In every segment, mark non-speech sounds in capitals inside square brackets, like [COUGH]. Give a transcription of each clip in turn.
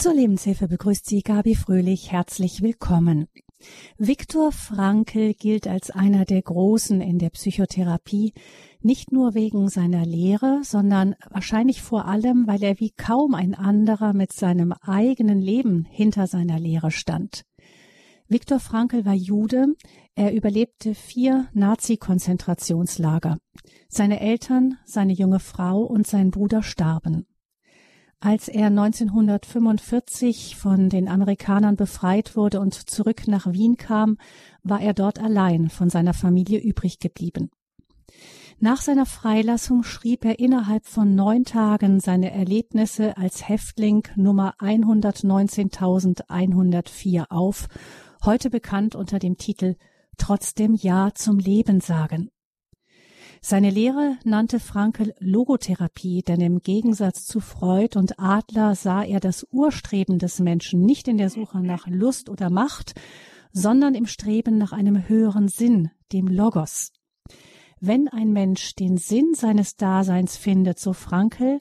Zur Lebenshilfe begrüßt Sie Gabi Fröhlich. Herzlich willkommen. Viktor Frankl gilt als einer der Großen in der Psychotherapie, nicht nur wegen seiner Lehre, sondern wahrscheinlich vor allem, weil er wie kaum ein anderer mit seinem eigenen Leben hinter seiner Lehre stand. Viktor Frankl war Jude, er überlebte vier Nazi-Konzentrationslager. Seine Eltern, seine junge Frau und sein Bruder starben. Als er 1945 von den Amerikanern befreit wurde und zurück nach Wien kam, war er dort allein von seiner Familie übrig geblieben. Nach seiner Freilassung schrieb er innerhalb von neun Tagen seine Erlebnisse als Häftling Nummer 119.104 auf, heute bekannt unter dem Titel Trotzdem Ja zum Leben sagen. Seine Lehre nannte Frankel Logotherapie, denn im Gegensatz zu Freud und Adler sah er das Urstreben des Menschen nicht in der Suche nach Lust oder Macht, sondern im Streben nach einem höheren Sinn, dem Logos. Wenn ein Mensch den Sinn seines Daseins findet, so Frankel,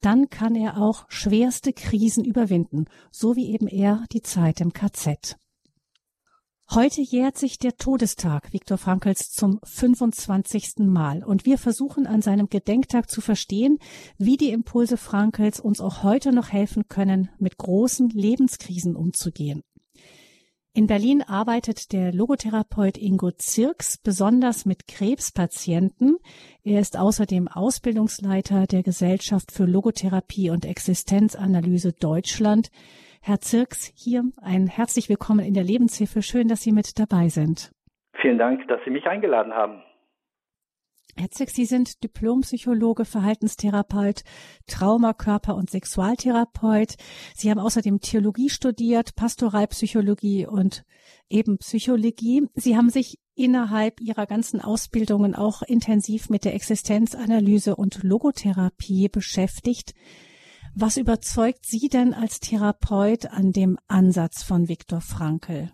dann kann er auch schwerste Krisen überwinden, so wie eben er die Zeit im KZ. Heute jährt sich der Todestag Viktor Frankls zum 25. Mal und wir versuchen an seinem Gedenktag zu verstehen, wie die Impulse Frankls uns auch heute noch helfen können, mit großen Lebenskrisen umzugehen. In Berlin arbeitet der Logotherapeut Ingo Zirks besonders mit Krebspatienten. Er ist außerdem Ausbildungsleiter der Gesellschaft für Logotherapie und Existenzanalyse Deutschland. Herr Zirks, hier ein herzlich willkommen in der Lebenshilfe. Schön, dass Sie mit dabei sind. Vielen Dank, dass Sie mich eingeladen haben. Herr Zirks, Sie sind Diplompsychologe, Verhaltenstherapeut, Trauma-, Körper- und Sexualtherapeut. Sie haben außerdem Theologie studiert, Pastoralpsychologie und eben Psychologie. Sie haben sich innerhalb Ihrer ganzen Ausbildungen auch intensiv mit der Existenzanalyse und Logotherapie beschäftigt. Was überzeugt Sie denn als Therapeut an dem Ansatz von Viktor Frankl?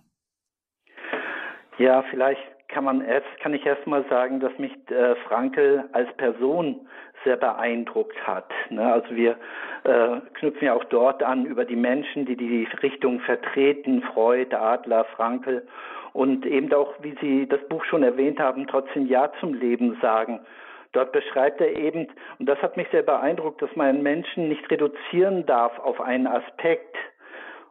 Ja, vielleicht kann man erst, kann ich erst mal sagen, dass mich äh, Frankl als Person sehr beeindruckt hat. Ne? Also wir äh, knüpfen ja auch dort an über die Menschen, die die Richtung vertreten, Freud, Adler, Frankl und eben auch, wie Sie das Buch schon erwähnt haben, trotzdem Ja zum Leben sagen. Dort beschreibt er eben, und das hat mich sehr beeindruckt, dass man Menschen nicht reduzieren darf auf einen Aspekt.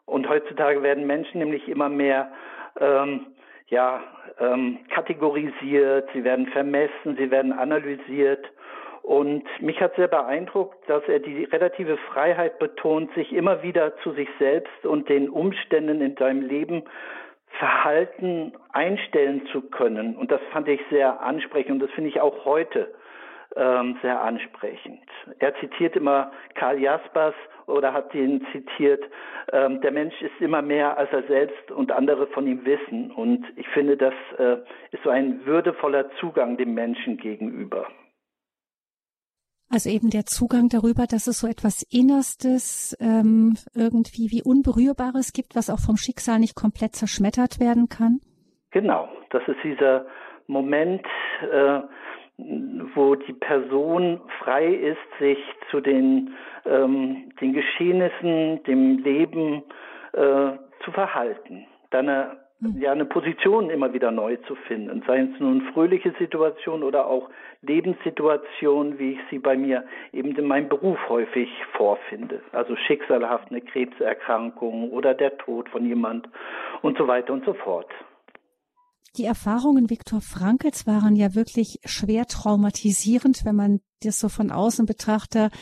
Und heutzutage werden Menschen nämlich immer mehr ähm, ja, ähm, kategorisiert, sie werden vermessen, sie werden analysiert. Und mich hat sehr beeindruckt, dass er die relative Freiheit betont, sich immer wieder zu sich selbst und den Umständen in seinem Leben Verhalten einstellen zu können. Und das fand ich sehr ansprechend und das finde ich auch heute ähm, sehr ansprechend. Er zitiert immer Karl Jaspers oder hat ihn zitiert, ähm, der Mensch ist immer mehr, als er selbst und andere von ihm wissen. Und ich finde, das äh, ist so ein würdevoller Zugang dem Menschen gegenüber. Also eben der Zugang darüber, dass es so etwas Innerstes, ähm, irgendwie wie Unberührbares gibt, was auch vom Schicksal nicht komplett zerschmettert werden kann? Genau, das ist dieser Moment, äh, wo die Person frei ist, sich zu den, ähm, den Geschehnissen, dem Leben äh, zu verhalten. Dann eine, hm. ja eine Position immer wieder neu zu finden, seien es nun fröhliche Situationen oder auch Lebenssituationen, wie ich sie bei mir eben in meinem Beruf häufig vorfinde. Also schicksalhaft eine Krebserkrankung oder der Tod von jemand und so weiter und so fort. Die Erfahrungen Viktor Frankls waren ja wirklich schwer traumatisierend, wenn man das so von außen betrachtet.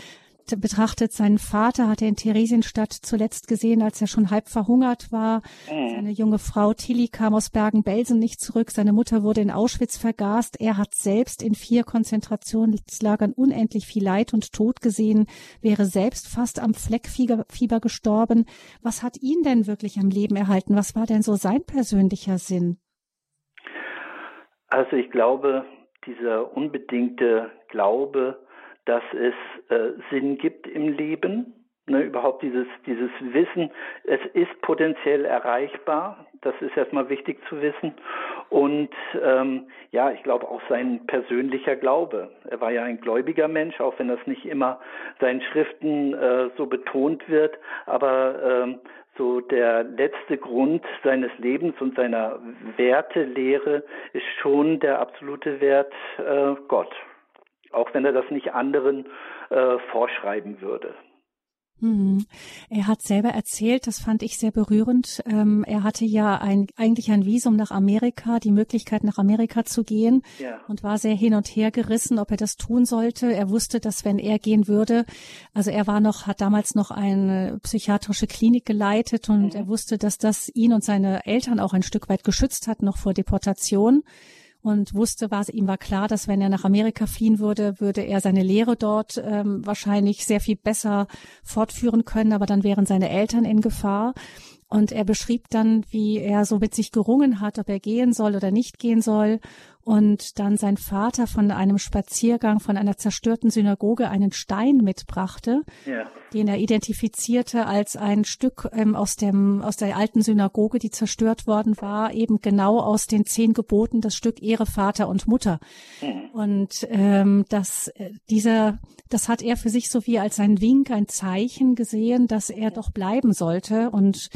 Betrachtet, seinen Vater hat er in Theresienstadt zuletzt gesehen, als er schon halb verhungert war. Mhm. Seine junge Frau Tilly kam aus Bergen-Belsen nicht zurück. Seine Mutter wurde in Auschwitz vergast. Er hat selbst in vier Konzentrationslagern unendlich viel Leid und Tod gesehen, wäre selbst fast am Fleckfieber gestorben. Was hat ihn denn wirklich am Leben erhalten? Was war denn so sein persönlicher Sinn? Also ich glaube, dieser unbedingte Glaube, dass es äh, Sinn gibt im Leben, Ne, überhaupt dieses, dieses Wissen, es ist potenziell erreichbar, das ist erstmal wichtig zu wissen. Und ähm, ja, ich glaube auch sein persönlicher Glaube. Er war ja ein gläubiger Mensch, auch wenn das nicht immer seinen Schriften äh, so betont wird. Aber ähm, so der letzte Grund seines Lebens und seiner Wertelehre ist schon der absolute Wert äh, Gott. Auch wenn er das nicht anderen äh, vorschreiben würde. Mhm. Er hat selber erzählt, das fand ich sehr berührend. Ähm, er hatte ja ein, eigentlich ein Visum nach Amerika, die Möglichkeit nach Amerika zu gehen ja. und war sehr hin und her gerissen, ob er das tun sollte. Er wusste, dass wenn er gehen würde, also er war noch, hat damals noch eine psychiatrische Klinik geleitet und mhm. er wusste, dass das ihn und seine Eltern auch ein Stück weit geschützt hat, noch vor Deportation und wusste, was ihm war klar, dass wenn er nach Amerika fliehen würde, würde er seine Lehre dort ähm, wahrscheinlich sehr viel besser fortführen können, aber dann wären seine Eltern in Gefahr. Und er beschrieb dann, wie er so mit sich gerungen hat, ob er gehen soll oder nicht gehen soll und dann sein Vater von einem Spaziergang von einer zerstörten Synagoge einen Stein mitbrachte, ja. den er identifizierte als ein Stück ähm, aus dem aus der alten Synagoge, die zerstört worden war, eben genau aus den zehn Geboten das Stück Ehre Vater und Mutter. Mhm. Und ähm, das äh, dieser das hat er für sich so wie als ein Wink, ein Zeichen gesehen, dass er doch bleiben sollte und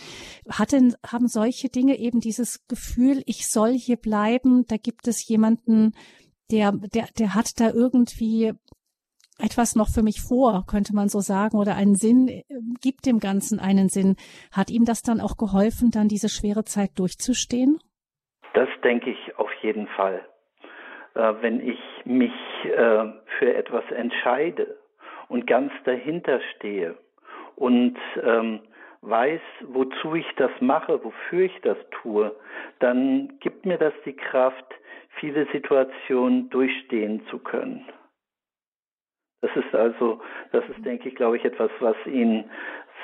hatte haben solche Dinge eben dieses Gefühl, ich soll hier bleiben, da gibt es jemanden, der, der, der hat da irgendwie etwas noch für mich vor, könnte man so sagen, oder einen Sinn, äh, gibt dem Ganzen einen Sinn. Hat ihm das dann auch geholfen, dann diese schwere Zeit durchzustehen? Das denke ich auf jeden Fall. Äh, wenn ich mich äh, für etwas entscheide und ganz dahinter stehe und ähm, weiß, wozu ich das mache, wofür ich das tue, dann gibt mir das die Kraft, viele Situationen durchstehen zu können. Das ist also, das ist, denke ich, glaube ich, etwas, was ihn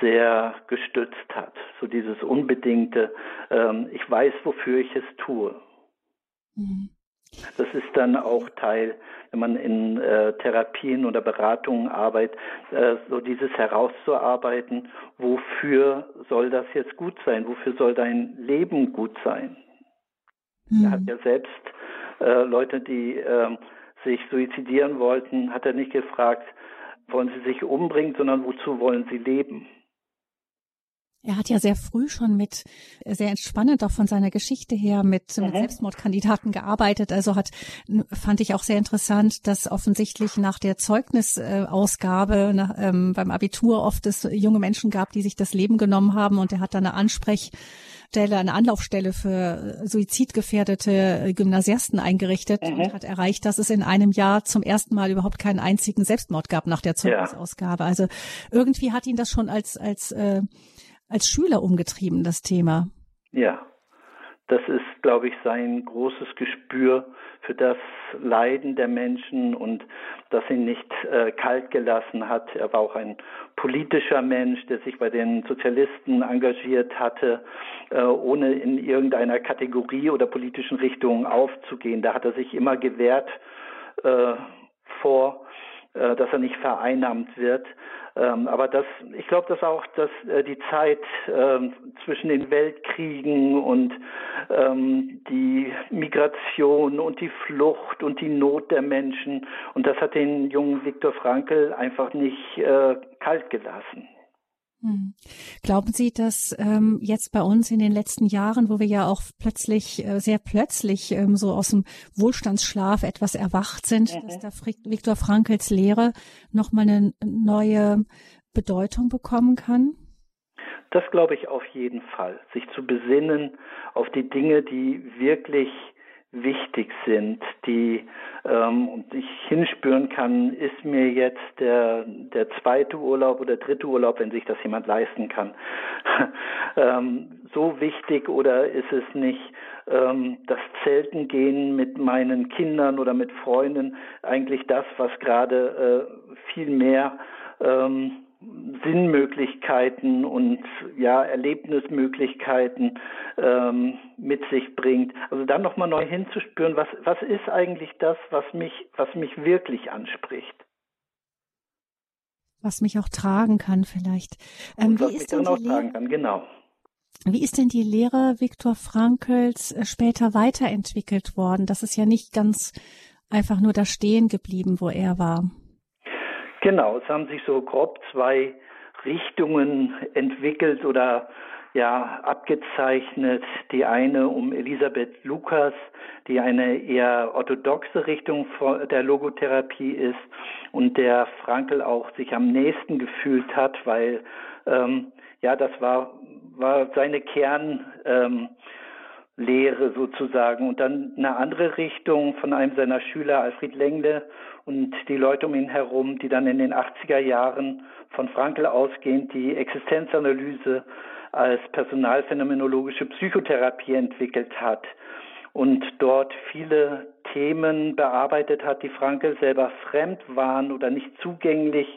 sehr gestützt hat. So dieses unbedingte, ähm, ich weiß, wofür ich es tue. Mhm. Das ist dann auch Teil, wenn man in äh, Therapien oder Beratungen arbeitet, äh, so dieses herauszuarbeiten, wofür soll das jetzt gut sein? Wofür soll dein Leben gut sein? Mhm. Er hat ja selbst äh, Leute, die äh, sich suizidieren wollten, hat er nicht gefragt, wollen sie sich umbringen, sondern wozu wollen sie leben? Er hat ja sehr früh schon mit, sehr entspannend auch von seiner Geschichte her mit, mhm. mit Selbstmordkandidaten gearbeitet. Also hat, fand ich auch sehr interessant, dass offensichtlich nach der Zeugnisausgabe nach, ähm, beim Abitur oft es junge Menschen gab, die sich das Leben genommen haben und er hat dann eine Ansprech Stelle, eine Anlaufstelle für suizidgefährdete Gymnasiasten eingerichtet mhm. und hat erreicht, dass es in einem Jahr zum ersten Mal überhaupt keinen einzigen Selbstmord gab nach der Zeugnisausgabe. Ja. Also irgendwie hat ihn das schon als als äh, als Schüler umgetrieben, das Thema. Ja, das ist, glaube ich, sein großes Gespür für das Leiden der Menschen und das ihn nicht äh, kalt gelassen hat. Er war auch ein politischer Mensch, der sich bei den Sozialisten engagiert hatte, äh, ohne in irgendeiner Kategorie oder politischen Richtung aufzugehen. Da hat er sich immer gewehrt äh, vor, äh, dass er nicht vereinnahmt wird. Ähm, aber das, ich glaube, dass auch dass äh, die Zeit ähm, zwischen den Weltkriegen und ähm, die Migration und die Flucht und die Not der Menschen und das hat den jungen Viktor Frankl einfach nicht äh, kalt gelassen. Hm. Glauben Sie, dass ähm, jetzt bei uns in den letzten Jahren, wo wir ja auch plötzlich, äh, sehr plötzlich ähm, so aus dem Wohlstandsschlaf etwas erwacht sind, mhm. dass da Viktor Frankls Lehre nochmal eine neue Bedeutung bekommen kann? Das glaube ich auf jeden Fall. Sich zu besinnen auf die Dinge, die wirklich wichtig sind, die ähm, und ich hinspüren kann, ist mir jetzt der der zweite Urlaub oder dritte Urlaub, wenn sich das jemand leisten kann, [LAUGHS] ähm, so wichtig oder ist es nicht ähm, das Zelten gehen mit meinen Kindern oder mit Freunden eigentlich das, was gerade äh, viel mehr ähm, Sinnmöglichkeiten und ja Erlebnismöglichkeiten ähm, mit sich bringt. Also dann nochmal neu hinzuspüren, was was ist eigentlich das, was mich was mich wirklich anspricht. Was mich auch tragen kann vielleicht. Ähm, wie ist denn die Lehre, kann, genau. Wie ist denn die Lehre Viktor Frankls äh, später weiterentwickelt worden? Das ist ja nicht ganz einfach nur da stehen geblieben, wo er war. Genau, es haben sich so grob zwei Richtungen entwickelt oder ja abgezeichnet. Die eine um Elisabeth Lukas, die eine eher orthodoxe Richtung der Logotherapie ist und der Frankel auch sich am nächsten gefühlt hat, weil ähm, ja das war war seine Kern ähm, sozusagen und dann eine andere Richtung von einem seiner Schüler, Alfred Lengle und die Leute um ihn herum, die dann in den 80er Jahren von Frankl ausgehend die Existenzanalyse als personalphänomenologische Psychotherapie entwickelt hat und dort viele Themen bearbeitet hat, die Frankl selber fremd waren oder nicht zugänglich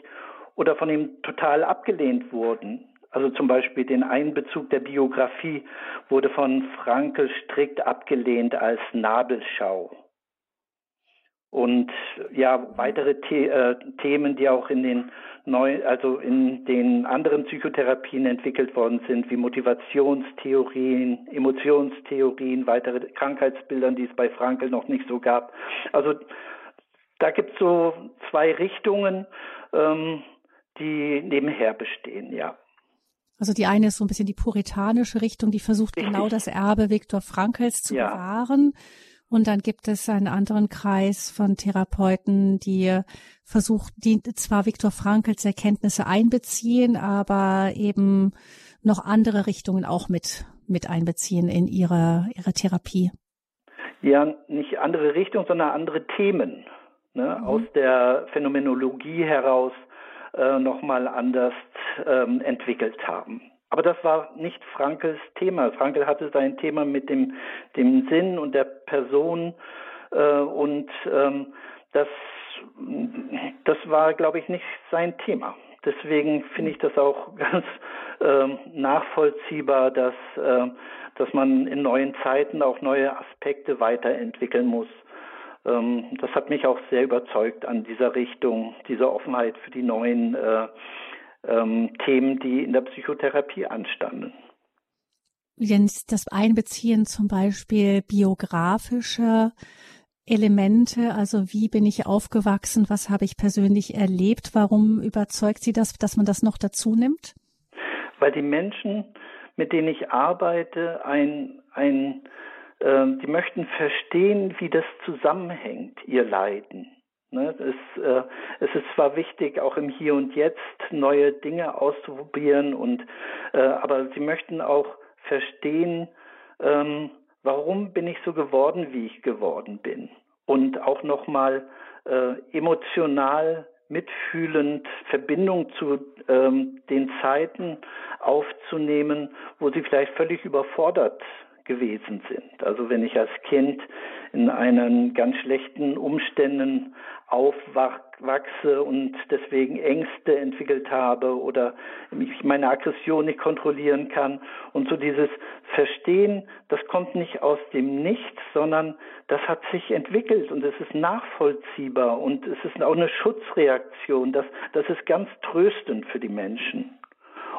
oder von ihm total abgelehnt wurden. Also zum Beispiel den Einbezug der Biografie wurde von Frankel strikt abgelehnt als Nabelschau. Und ja, weitere The äh, Themen, die auch in den neu, also in den anderen Psychotherapien entwickelt worden sind, wie Motivationstheorien, Emotionstheorien, weitere Krankheitsbildern, die es bei Frankel noch nicht so gab. Also da gibt es so zwei Richtungen, ähm, die nebenher bestehen, ja. Also die eine ist so ein bisschen die puritanische Richtung, die versucht Richtig. genau das Erbe Viktor Frankls zu ja. bewahren. Und dann gibt es einen anderen Kreis von Therapeuten, die versucht, die zwar Viktor Frankls Erkenntnisse einbeziehen, aber eben noch andere Richtungen auch mit, mit einbeziehen in ihre, ihre Therapie. Ja, nicht andere Richtungen, sondern andere Themen. Ne? Mhm. Aus der Phänomenologie heraus äh, nochmal anders ähm, entwickelt haben. Aber das war nicht Frankels Thema. Frankel hatte sein Thema mit dem, dem Sinn und der Person äh, und ähm, das, das war, glaube ich, nicht sein Thema. Deswegen finde ich das auch [LAUGHS] ganz ähm, nachvollziehbar, dass, äh, dass man in neuen Zeiten auch neue Aspekte weiterentwickeln muss. Ähm, das hat mich auch sehr überzeugt an dieser Richtung, dieser Offenheit für die neuen äh, ähm, Themen, die in der Psychotherapie anstanden. Jens, das Einbeziehen zum Beispiel biografischer Elemente, also wie bin ich aufgewachsen, was habe ich persönlich erlebt, warum überzeugt Sie das, dass man das noch dazu nimmt? Weil die Menschen, mit denen ich arbeite, ein, ein ähm, die möchten verstehen, wie das zusammenhängt, ihr Leiden. Ne, es, äh, es, ist zwar wichtig, auch im Hier und Jetzt neue Dinge auszuprobieren, und, äh, aber sie möchten auch verstehen, ähm, warum bin ich so geworden, wie ich geworden bin. Und auch nochmal äh, emotional mitfühlend Verbindung zu ähm, den Zeiten aufzunehmen, wo sie vielleicht völlig überfordert gewesen sind. Also wenn ich als Kind in einen ganz schlechten Umständen aufwachse und deswegen Ängste entwickelt habe oder ich meine Aggression nicht kontrollieren kann und so dieses Verstehen, das kommt nicht aus dem Nichts, sondern das hat sich entwickelt und es ist nachvollziehbar und es ist auch eine Schutzreaktion. Das, das ist ganz tröstend für die Menschen.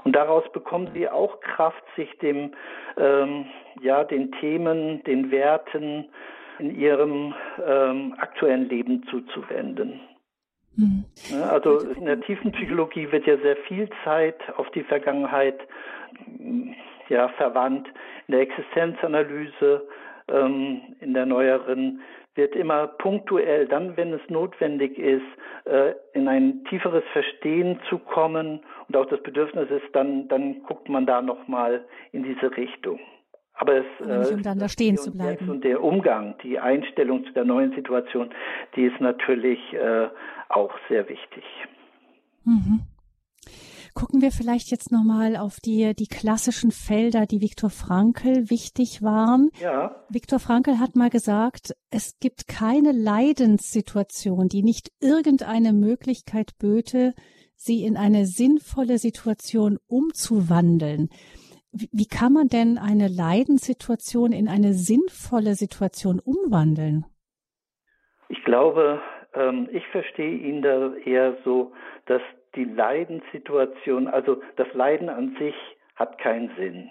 Und daraus bekommen sie auch Kraft, sich dem, ähm, ja, den Themen, den Werten in ihrem ähm, aktuellen Leben zuzuwenden. Mhm. Also in der tiefen Psychologie wird ja sehr viel Zeit auf die Vergangenheit ja, verwandt. In der Existenzanalyse, ähm, in der neueren wird immer punktuell, dann, wenn es notwendig ist, äh, in ein tieferes Verstehen zu kommen und auch das Bedürfnis ist, dann, dann guckt man da nochmal in diese Richtung. Aber es also um dann da stehen zu bleiben. Und der Umgang, die Einstellung zu der neuen Situation, die ist natürlich äh, auch sehr wichtig. Mhm. Gucken wir vielleicht jetzt nochmal auf die, die klassischen Felder, die Viktor Frankl wichtig waren. Ja. Viktor Frankl hat mal gesagt, es gibt keine Leidenssituation, die nicht irgendeine Möglichkeit böte, sie in eine sinnvolle Situation umzuwandeln. Wie kann man denn eine Leidenssituation in eine sinnvolle Situation umwandeln? Ich glaube, ähm, ich verstehe ihn da eher so, dass die Leidenssituation, also das Leiden an sich hat keinen Sinn.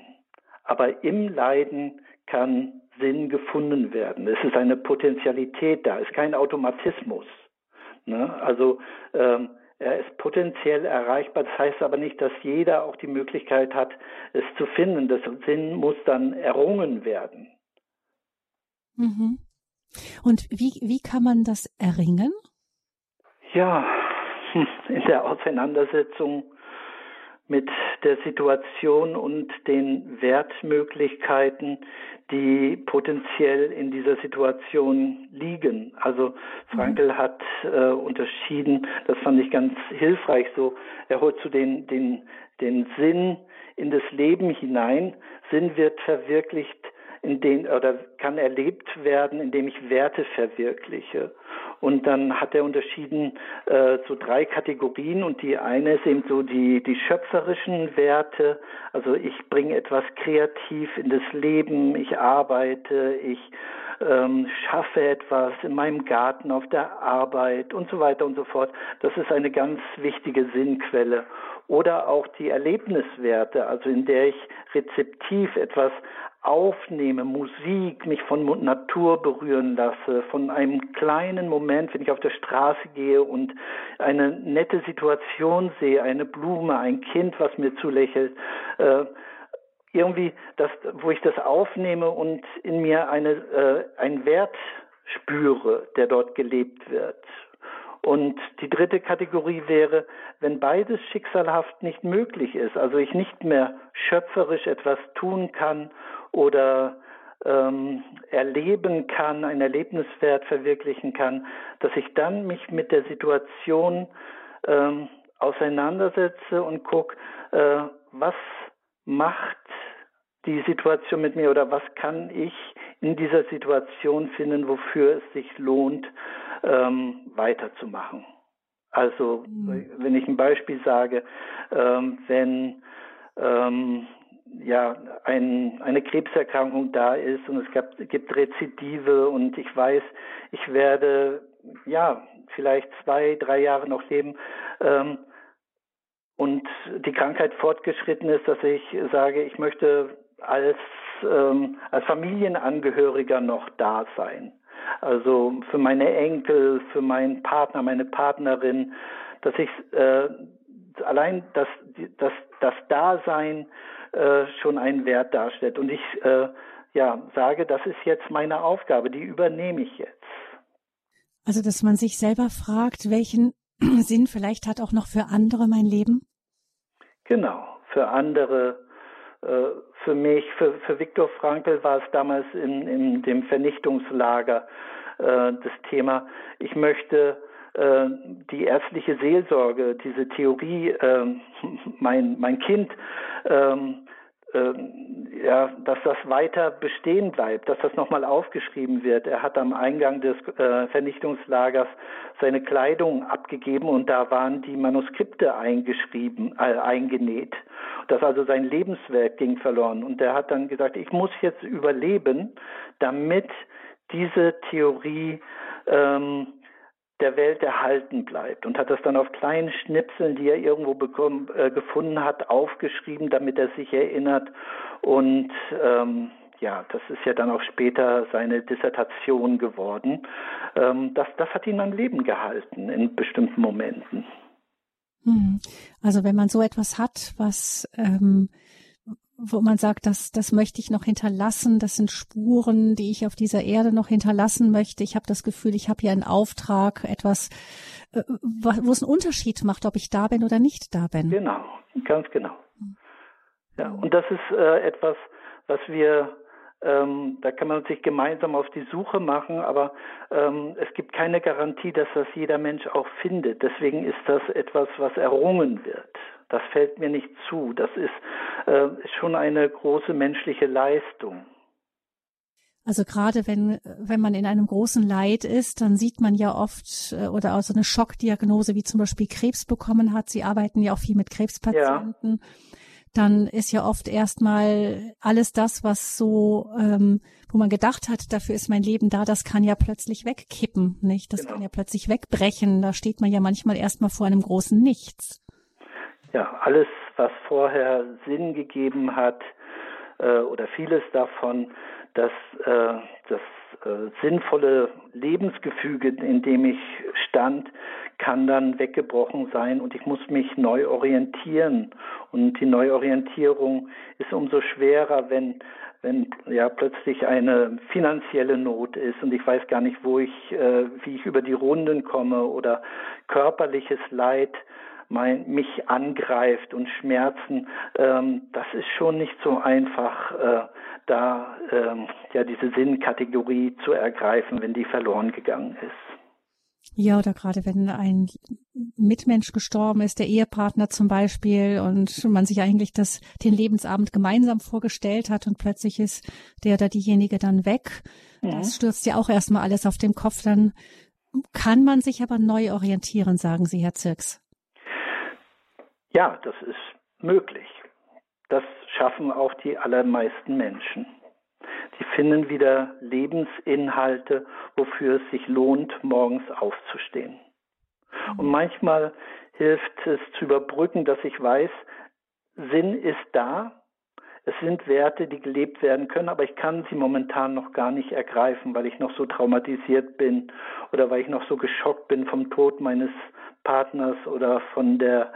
Aber im Leiden kann Sinn gefunden werden. Es ist eine Potentialität da, es ist kein Automatismus. Ne? Also ähm, er ist potenziell erreichbar. Das heißt aber nicht, dass jeder auch die Möglichkeit hat, es zu finden. Das Sinn muss dann errungen werden. Mhm. Und wie, wie kann man das erringen? Ja, in der Auseinandersetzung mit der Situation und den Wertmöglichkeiten, die potenziell in dieser Situation liegen. Also Frankel mhm. hat äh, unterschieden, das fand ich ganz hilfreich so, er holt zu den, den, den Sinn in das Leben hinein. Sinn wird verwirklicht in den oder kann erlebt werden, indem ich Werte verwirkliche. Und dann hat er unterschieden äh, so drei Kategorien und die eine ist eben so die die schöpferischen Werte. Also ich bringe etwas kreativ in das Leben, ich arbeite, ich ähm, schaffe etwas in meinem Garten, auf der Arbeit und so weiter und so fort. Das ist eine ganz wichtige Sinnquelle oder auch die Erlebniswerte, also in der ich rezeptiv etwas aufnehme, Musik, mich von Natur berühren lasse, von einem kleinen Moment, wenn ich auf der Straße gehe und eine nette Situation sehe, eine Blume, ein Kind, was mir zulächelt, äh, irgendwie, das, wo ich das aufnehme und in mir eine, äh, einen Wert spüre, der dort gelebt wird. Und die dritte Kategorie wäre, wenn beides schicksalhaft nicht möglich ist, also ich nicht mehr schöpferisch etwas tun kann oder ähm, erleben kann, einen Erlebniswert verwirklichen kann, dass ich dann mich mit der Situation ähm, auseinandersetze und gucke, äh, was macht die Situation mit mir oder was kann ich in dieser Situation finden, wofür es sich lohnt, ähm, weiterzumachen. Also mhm. wenn ich ein Beispiel sage, ähm, wenn ähm, ja ein, eine Krebserkrankung da ist und es gab, gibt Rezidive und ich weiß, ich werde ja vielleicht zwei, drei Jahre noch leben ähm, und die Krankheit fortgeschritten ist, dass ich sage, ich möchte als ähm, als Familienangehöriger noch da sein. Also für meine Enkel, für meinen Partner, meine Partnerin, dass ich äh, allein das, das, das Dasein äh, schon einen Wert darstellt. Und ich äh, ja, sage, das ist jetzt meine Aufgabe, die übernehme ich jetzt. Also, dass man sich selber fragt, welchen [CLEARS THROAT] Sinn vielleicht hat auch noch für andere mein Leben? Genau, für andere für mich, für, für Viktor Frankl war es damals in, in dem Vernichtungslager äh, das Thema, ich möchte äh, die ärztliche Seelsorge, diese Theorie, äh, [LAUGHS] mein, mein Kind, ähm, ja, dass das weiter bestehen bleibt, dass das nochmal aufgeschrieben wird. Er hat am Eingang des äh, Vernichtungslagers seine Kleidung abgegeben und da waren die Manuskripte eingeschrieben, äh, eingenäht. Dass also sein Lebenswerk ging verloren. Und er hat dann gesagt, ich muss jetzt überleben, damit diese Theorie ähm, der Welt erhalten bleibt und hat das dann auf kleinen Schnipseln, die er irgendwo bekommen, äh, gefunden hat, aufgeschrieben, damit er sich erinnert. Und ähm, ja, das ist ja dann auch später seine Dissertation geworden. Ähm, das, das hat ihn am Leben gehalten in bestimmten Momenten. Hm. Also wenn man so etwas hat, was ähm, wo man sagt, das, das möchte ich noch hinterlassen, das sind Spuren, die ich auf dieser Erde noch hinterlassen möchte. Ich habe das Gefühl, ich habe hier einen Auftrag, etwas, äh, wo es einen Unterschied macht, ob ich da bin oder nicht da bin. Genau, ganz genau. Ja, und das ist äh, etwas, was wir, ähm, da kann man sich gemeinsam auf die Suche machen, aber ähm, es gibt keine Garantie, dass das jeder Mensch auch findet. Deswegen ist das etwas, was errungen wird. Das fällt mir nicht zu. Das ist, äh, schon eine große menschliche Leistung. Also gerade wenn, wenn man in einem großen Leid ist, dann sieht man ja oft äh, oder auch so eine Schockdiagnose, wie zum Beispiel Krebs bekommen hat. Sie arbeiten ja auch viel mit Krebspatienten. Ja. Dann ist ja oft erstmal alles das, was so, ähm, wo man gedacht hat, dafür ist mein Leben da, das kann ja plötzlich wegkippen, nicht? Das genau. kann ja plötzlich wegbrechen. Da steht man ja manchmal erstmal vor einem großen Nichts. Ja, alles, was vorher Sinn gegeben hat, äh, oder vieles davon, dass äh, das äh, sinnvolle Lebensgefüge, in dem ich stand, kann dann weggebrochen sein und ich muss mich neu orientieren. Und die Neuorientierung ist umso schwerer, wenn wenn ja plötzlich eine finanzielle Not ist und ich weiß gar nicht, wo ich, äh, wie ich über die Runden komme oder körperliches Leid mein, mich angreift und Schmerzen, ähm, das ist schon nicht so einfach, äh, da ähm, ja diese Sinnkategorie zu ergreifen, wenn die verloren gegangen ist. Ja, oder gerade wenn ein Mitmensch gestorben ist, der Ehepartner zum Beispiel, und man sich eigentlich das, den Lebensabend gemeinsam vorgestellt hat und plötzlich ist der oder diejenige dann weg. Ja. Das stürzt ja auch erstmal alles auf dem Kopf. Dann kann man sich aber neu orientieren, sagen Sie, Herr Zirks. Ja, das ist möglich. Das schaffen auch die allermeisten Menschen. Die finden wieder Lebensinhalte, wofür es sich lohnt, morgens aufzustehen. Und manchmal hilft es zu überbrücken, dass ich weiß, Sinn ist da. Es sind Werte, die gelebt werden können, aber ich kann sie momentan noch gar nicht ergreifen, weil ich noch so traumatisiert bin oder weil ich noch so geschockt bin vom Tod meines Partners oder von der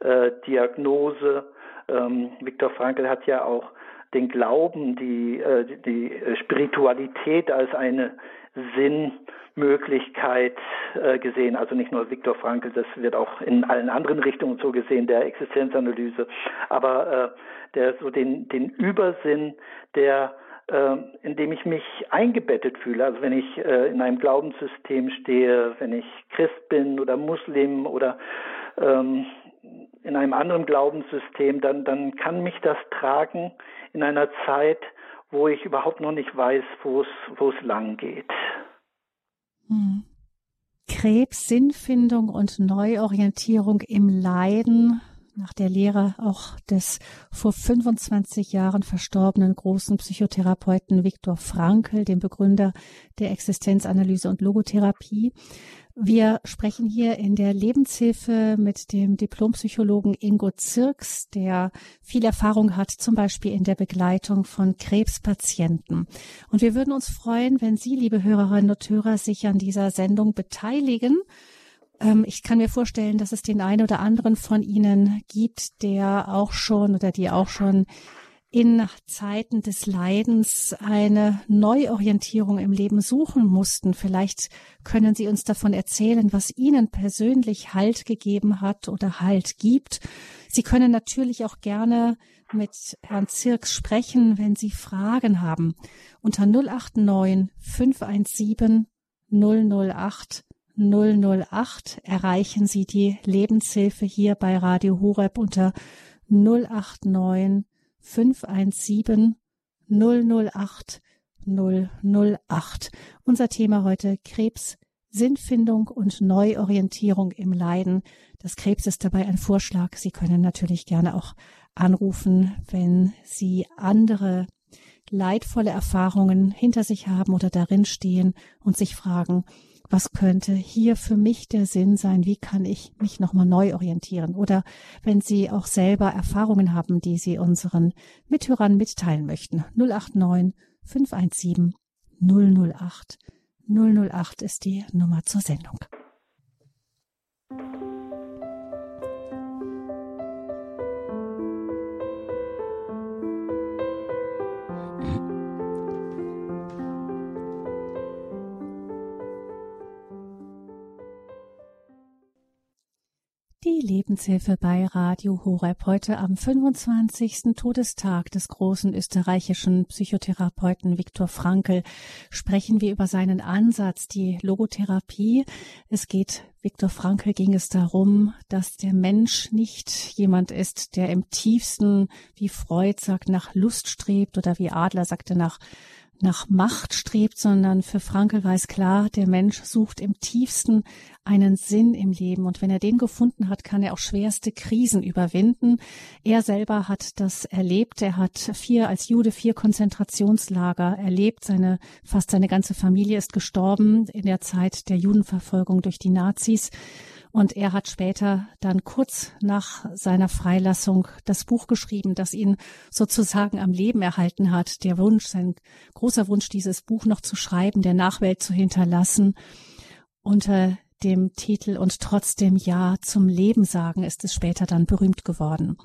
äh, Diagnose. Ähm, Viktor Frankl hat ja auch den Glauben, die, äh, die Spiritualität als eine Sinnmöglichkeit äh, gesehen. Also nicht nur Viktor Frankl, das wird auch in allen anderen Richtungen so gesehen, der Existenzanalyse. Aber äh, der so den, den Übersinn, der äh, in dem ich mich eingebettet fühle. Also wenn ich äh, in einem Glaubenssystem stehe, wenn ich Christ bin oder Muslim oder ähm, in einem anderen Glaubenssystem, dann, dann kann mich das tragen in einer Zeit, wo ich überhaupt noch nicht weiß, wo es, lang geht. Hm. Krebs, Sinnfindung und Neuorientierung im Leiden nach der Lehre auch des vor 25 Jahren verstorbenen großen Psychotherapeuten Viktor Frankl, dem Begründer der Existenzanalyse und Logotherapie. Wir sprechen hier in der Lebenshilfe mit dem Diplompsychologen Ingo Zirks, der viel Erfahrung hat, zum Beispiel in der Begleitung von Krebspatienten. Und wir würden uns freuen, wenn Sie, liebe Hörerinnen und Hörer, sich an dieser Sendung beteiligen. Ähm, ich kann mir vorstellen, dass es den einen oder anderen von Ihnen gibt, der auch schon oder die auch schon in Zeiten des Leidens eine Neuorientierung im Leben suchen mussten. Vielleicht können Sie uns davon erzählen, was Ihnen persönlich Halt gegeben hat oder Halt gibt. Sie können natürlich auch gerne mit Herrn Zirks sprechen, wenn Sie Fragen haben. Unter 089 517 008 008 erreichen Sie die Lebenshilfe hier bei Radio Horeb unter 089 517 008 008. Unser Thema heute Krebs, Sinnfindung und Neuorientierung im Leiden. Das Krebs ist dabei ein Vorschlag. Sie können natürlich gerne auch anrufen, wenn Sie andere leidvolle Erfahrungen hinter sich haben oder darin stehen und sich fragen, was könnte hier für mich der Sinn sein? Wie kann ich mich nochmal neu orientieren? Oder wenn Sie auch selber Erfahrungen haben, die Sie unseren Mithörern mitteilen möchten. 089 517 008 008 ist die Nummer zur Sendung. Lebenshilfe bei Radio Horeb heute am 25. Todestag des großen österreichischen Psychotherapeuten Viktor Frankl sprechen wir über seinen Ansatz, die Logotherapie. Es geht Viktor Frankl ging es darum, dass der Mensch nicht jemand ist, der im tiefsten, wie Freud sagt, nach Lust strebt oder wie Adler sagte, nach nach Macht strebt, sondern für Frankel war es klar, der Mensch sucht im tiefsten einen Sinn im Leben und wenn er den gefunden hat, kann er auch schwerste Krisen überwinden. Er selber hat das erlebt. Er hat vier als Jude vier Konzentrationslager erlebt. Seine fast seine ganze Familie ist gestorben in der Zeit der Judenverfolgung durch die Nazis. Und er hat später dann kurz nach seiner Freilassung das Buch geschrieben, das ihn sozusagen am Leben erhalten hat. Der Wunsch, sein großer Wunsch, dieses Buch noch zu schreiben, der Nachwelt zu hinterlassen. Unter dem Titel und trotzdem Ja zum Leben sagen ist es später dann berühmt geworden.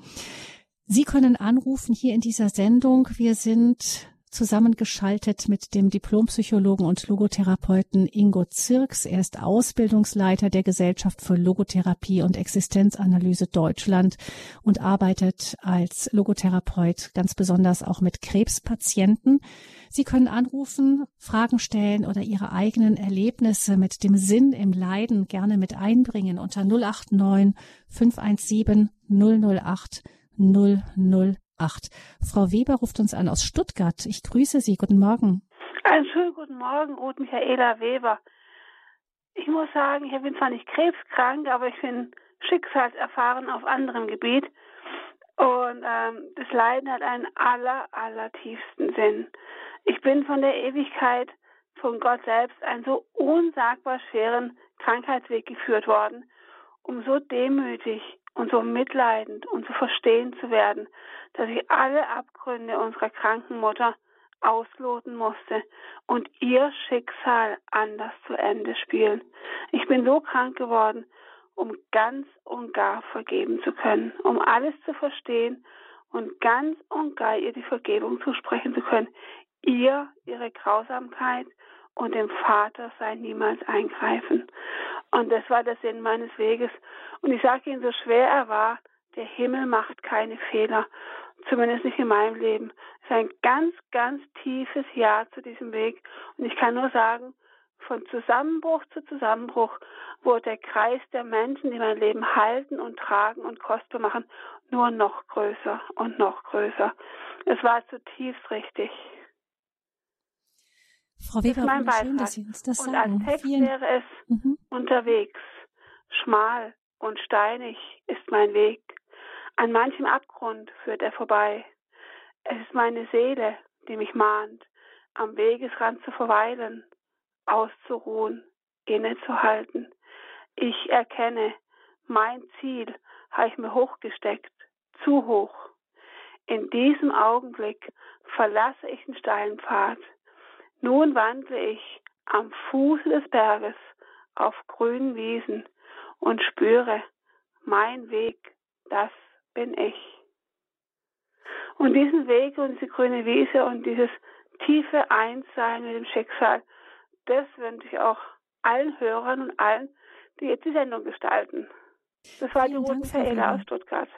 Sie können anrufen hier in dieser Sendung. Wir sind zusammengeschaltet mit dem Diplompsychologen und Logotherapeuten Ingo Zirks. Er ist Ausbildungsleiter der Gesellschaft für Logotherapie und Existenzanalyse Deutschland und arbeitet als Logotherapeut ganz besonders auch mit Krebspatienten. Sie können anrufen, Fragen stellen oder Ihre eigenen Erlebnisse mit dem Sinn im Leiden gerne mit einbringen unter 089 517 008 008. Frau Weber ruft uns an aus Stuttgart. Ich grüße Sie. Guten Morgen. Einen schönen guten Morgen, Ruth Michaela Weber. Ich muss sagen, ich bin zwar nicht krebskrank, aber ich bin schicksalserfahren auf anderem Gebiet. Und ähm, das Leiden hat einen aller, aller tiefsten Sinn. Ich bin von der Ewigkeit von Gott selbst einen so unsagbar schweren Krankheitsweg geführt worden, um so demütig und so mitleidend und so verstehen zu werden, dass ich alle Abgründe unserer kranken Mutter ausloten musste und ihr Schicksal anders zu Ende spielen. Ich bin so krank geworden, um ganz und gar vergeben zu können, um alles zu verstehen und ganz und gar ihr die Vergebung zusprechen zu können ihr ihre Grausamkeit und dem Vater sein niemals eingreifen. Und das war der Sinn meines Weges. Und ich sage Ihnen, so schwer er war, der Himmel macht keine Fehler, zumindest nicht in meinem Leben. Es ist ein ganz, ganz tiefes Ja zu diesem Weg. Und ich kann nur sagen, von Zusammenbruch zu Zusammenbruch wurde der Kreis der Menschen, die mein Leben halten und tragen und kostbar machen, nur noch größer und noch größer. Es war zutiefst richtig. Frau Weber, das mein schön, dass Sie uns das und sagen. als Text Vielen wäre es mhm. unterwegs. Schmal und steinig ist mein Weg. An manchem Abgrund führt er vorbei. Es ist meine Seele, die mich mahnt, am Wegesrand zu verweilen, auszuruhen, innezuhalten. Ich erkenne, mein Ziel habe ich mir hochgesteckt, zu hoch. In diesem Augenblick verlasse ich den steilen Pfad nun wandle ich am Fuße des Berges auf grünen Wiesen und spüre, mein Weg, das bin ich. Und diesen Weg und diese grüne Wiese und dieses tiefe Einssein mit dem Schicksal, das wünsche ich auch allen Hörern und allen, die jetzt die Sendung gestalten. Das war Vielen die Ruth Michaela aus Stuttgart.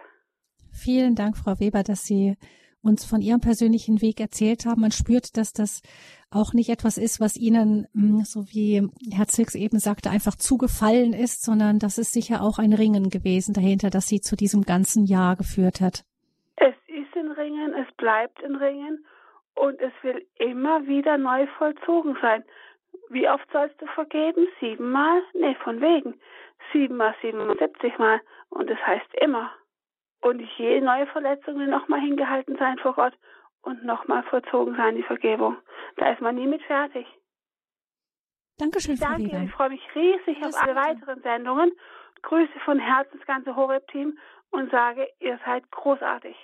Vielen Dank, Frau Weber, dass Sie uns von Ihrem persönlichen Weg erzählt haben. Man spürt, dass das auch nicht etwas ist, was Ihnen, hm, so wie Herr Zirks eben sagte, einfach zugefallen ist, sondern das ist sicher auch ein Ringen gewesen dahinter, das Sie zu diesem ganzen Jahr geführt hat. Es ist ein Ringen, es bleibt ein Ringen und es will immer wieder neu vollzogen sein. Wie oft sollst du vergeben? Siebenmal? Nee, von wegen. Siebenmal, siebenundsiebzig Mal. Und es heißt immer. Und jede neue Verletzung will nochmal hingehalten sein vor Gott und nochmal vollzogen sein, die Vergebung. Da ist man nie mit fertig. Dankeschön, Frau Danke, Weber. ich freue mich riesig auf alle weiteren Sendungen. Grüße von Herzen das ganze Horeb-Team und sage, ihr seid großartig.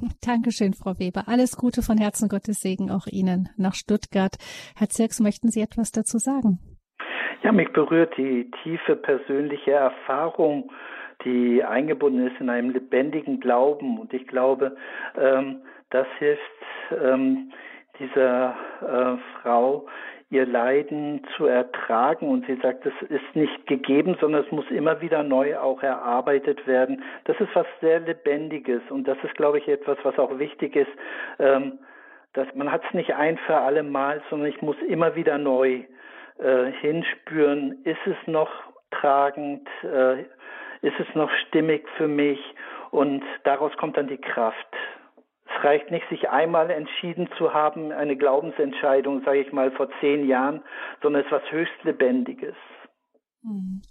[LAUGHS] Dankeschön, Frau Weber. Alles Gute von Herzen, Gottes Segen auch Ihnen nach Stuttgart. Herr Zirks, möchten Sie etwas dazu sagen? Ja, mich berührt die tiefe persönliche Erfahrung die eingebunden ist in einem lebendigen Glauben. Und ich glaube, ähm, das hilft ähm, dieser äh, Frau, ihr Leiden zu ertragen. Und sie sagt, es ist nicht gegeben, sondern es muss immer wieder neu auch erarbeitet werden. Das ist was sehr Lebendiges. Und das ist, glaube ich, etwas, was auch wichtig ist. Ähm, dass man hat es nicht ein für alle Mal, sondern ich muss immer wieder neu äh, hinspüren, ist es noch tragend, äh, ist es noch stimmig für mich und daraus kommt dann die Kraft. Es reicht nicht, sich einmal entschieden zu haben, eine Glaubensentscheidung, sage ich mal, vor zehn Jahren, sondern es ist was höchst Lebendiges. Hm.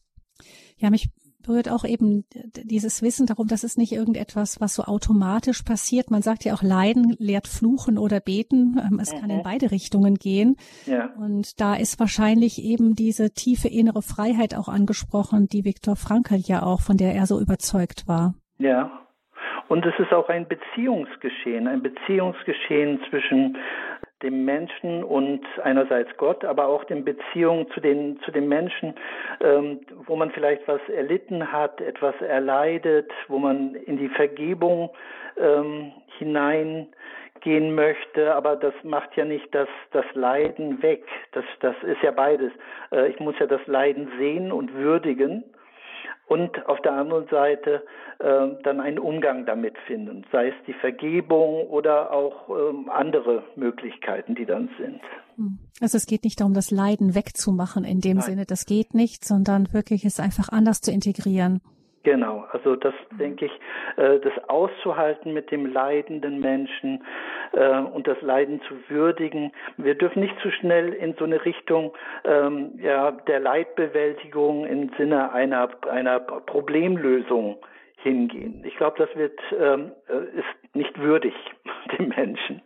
Ja, mich berührt auch eben dieses Wissen darum, dass es nicht irgendetwas, was so automatisch passiert. Man sagt ja auch, Leiden lehrt Fluchen oder Beten. Ähm, es mhm. kann in mhm. beide Richtungen gehen. Ja. Und da ist wahrscheinlich eben diese tiefe innere Freiheit auch angesprochen, die Viktor Frankl ja auch, von der er so überzeugt war. Ja. Und es ist auch ein Beziehungsgeschehen, ein Beziehungsgeschehen zwischen dem Menschen und einerseits Gott, aber auch den Beziehungen zu den zu den Menschen, ähm, wo man vielleicht was erlitten hat, etwas erleidet, wo man in die Vergebung ähm, hineingehen möchte, aber das macht ja nicht das das Leiden weg. Das das ist ja beides. Äh, ich muss ja das Leiden sehen und würdigen und auf der anderen Seite äh, dann einen Umgang damit finden, sei es die Vergebung oder auch ähm, andere Möglichkeiten, die dann sind. Hm. Also es geht nicht darum, das Leiden wegzumachen in dem Nein. Sinne, das geht nicht, sondern wirklich es einfach anders zu integrieren. Genau, also das denke ich, äh, das auszuhalten mit dem leidenden Menschen äh, und das Leiden zu würdigen. Wir dürfen nicht zu schnell in so eine Richtung ähm, ja, der Leidbewältigung im Sinne einer, einer Problemlösung hingehen. Ich glaube, das wird ähm, äh, ist nicht würdig [LAUGHS] dem Menschen.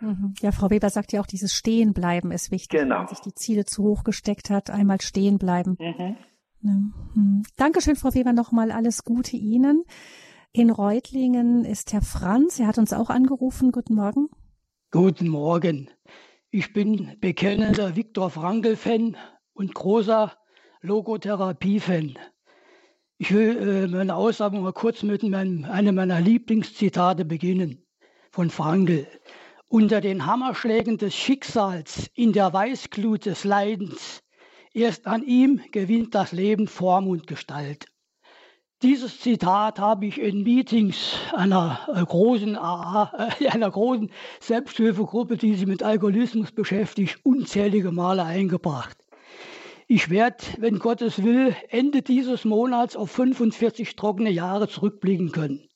Mhm. Ja, Frau Weber sagt ja auch, dieses Stehenbleiben ist wichtig. Genau. Wenn man sich die Ziele zu hoch gesteckt hat, einmal stehen bleiben. Mhm. Hm. Dankeschön, Frau Weber, nochmal alles Gute Ihnen. In Reutlingen ist Herr Franz, er hat uns auch angerufen. Guten Morgen. Guten Morgen. Ich bin bekennender Viktor Frankl-Fan und großer Logotherapie-Fan. Ich will äh, meine Aussage mal kurz mit meinem, einem meiner Lieblingszitate beginnen von Frankl. Unter den Hammerschlägen des Schicksals, in der Weißglut des Leidens, Erst an ihm gewinnt das Leben Form und Gestalt. Dieses Zitat habe ich in Meetings einer äh, großen, AA, äh, [LAUGHS] einer großen Selbsthilfegruppe, die sich mit Alkoholismus beschäftigt, unzählige Male eingebracht. Ich werde, wenn Gottes will, Ende dieses Monats auf 45 trockene Jahre zurückblicken können.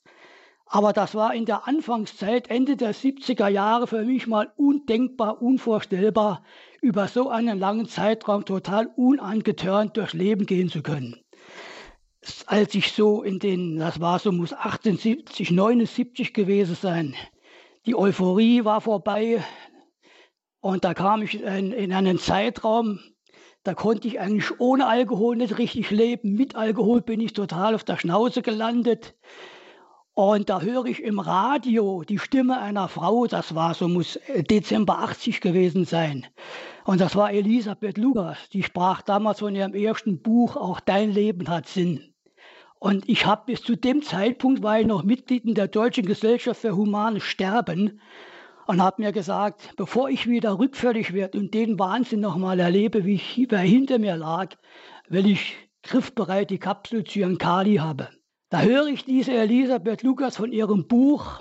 Aber das war in der Anfangszeit, Ende der 70er Jahre, für mich mal undenkbar, unvorstellbar, über so einen langen Zeitraum total unangetörnt durchs Leben gehen zu können. Als ich so in den, das war so, muss 78, 79 gewesen sein, die Euphorie war vorbei und da kam ich in, in einen Zeitraum, da konnte ich eigentlich ohne Alkohol nicht richtig leben. Mit Alkohol bin ich total auf der Schnauze gelandet. Und da höre ich im Radio die Stimme einer Frau, das war so, muss Dezember 80 gewesen sein. Und das war Elisabeth Lugas, die sprach damals von ihrem ersten Buch, auch Dein Leben hat Sinn. Und ich habe bis zu dem Zeitpunkt, war ich noch Mitglied in der Deutschen Gesellschaft für Humanes Sterben und habe mir gesagt, bevor ich wieder rückfällig werde und den Wahnsinn nochmal erlebe, wie, ich, wie er hinter mir lag, will ich griffbereit die Kapsel Zyankali habe. Da höre ich diese Elisabeth Lukas von ihrem Buch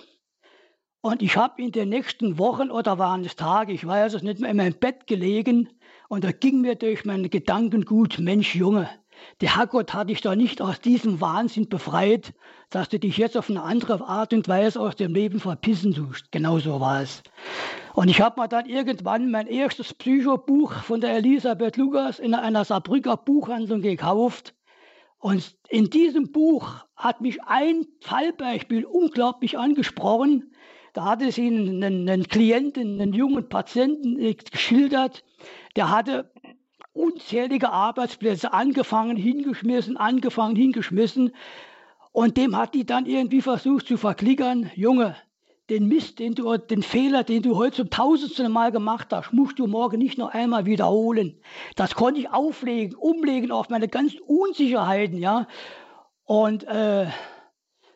und ich habe in den nächsten Wochen oder waren es Tage, ich weiß es nicht mehr, in meinem Bett gelegen und da ging mir durch meine Gedanken gut, Mensch Junge, der Herrgott hat dich doch nicht aus diesem Wahnsinn befreit, dass du dich jetzt auf eine andere Art und Weise aus dem Leben verpissen tust. Genau so war es. Und ich habe mir dann irgendwann mein erstes Psychobuch von der Elisabeth Lukas in einer Saarbrücker Buchhandlung gekauft und in diesem Buch hat mich ein Fallbeispiel unglaublich angesprochen. Da hatte sie einen, einen Klienten, einen jungen Patienten geschildert, der hatte unzählige Arbeitsplätze angefangen, hingeschmissen, angefangen, hingeschmissen. Und dem hat die dann irgendwie versucht zu verklickern, Junge, den Mist, den du, den Fehler, den du heute zum tausendsten Mal gemacht hast, musst du morgen nicht noch einmal wiederholen. Das konnte ich auflegen, umlegen auf meine ganzen Unsicherheiten, ja. Und äh,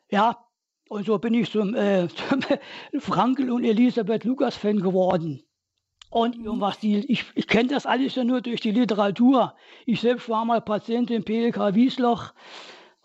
ja, und so bin ich zum, äh, [LAUGHS] zum Frankel und Elisabeth Lukas Fan geworden. Und was die, ich, ich kenne das alles ja nur durch die Literatur. Ich selbst war mal Patient im PLK Wiesloch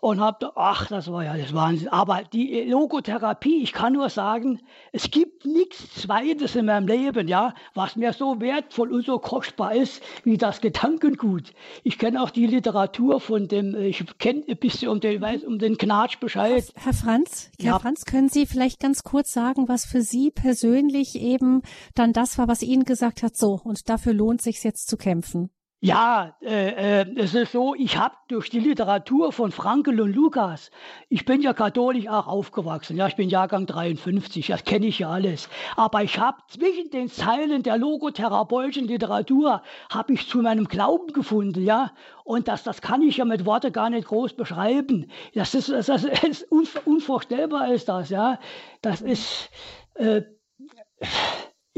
und habe, ach, das war ja das Wahnsinn. Aber die Logotherapie, ich kann nur sagen, es gibt nichts Zweites in meinem Leben, ja, was mir so wertvoll und so kostbar ist wie das Gedankengut. Ich kenne auch die Literatur von dem, ich kenne ein bisschen um den, weiß, um den Knatsch Bescheid. Herr Franz, Herr ja. Franz, können Sie vielleicht ganz kurz sagen, was für Sie persönlich eben dann das war, was Ihnen gesagt hat, so und dafür lohnt sich jetzt zu kämpfen? Ja, äh, äh, es ist so, ich habe durch die Literatur von Frankel und Lukas, ich bin ja katholisch auch aufgewachsen, ja, ich bin Jahrgang 53, das kenne ich ja alles. Aber ich habe zwischen den Zeilen der logotherapeutischen Literatur, habe ich zu meinem Glauben gefunden, ja. Und das, das kann ich ja mit Worte gar nicht groß beschreiben. Das ist, das ist unvorstellbar ist das, ja. Das ist... Äh,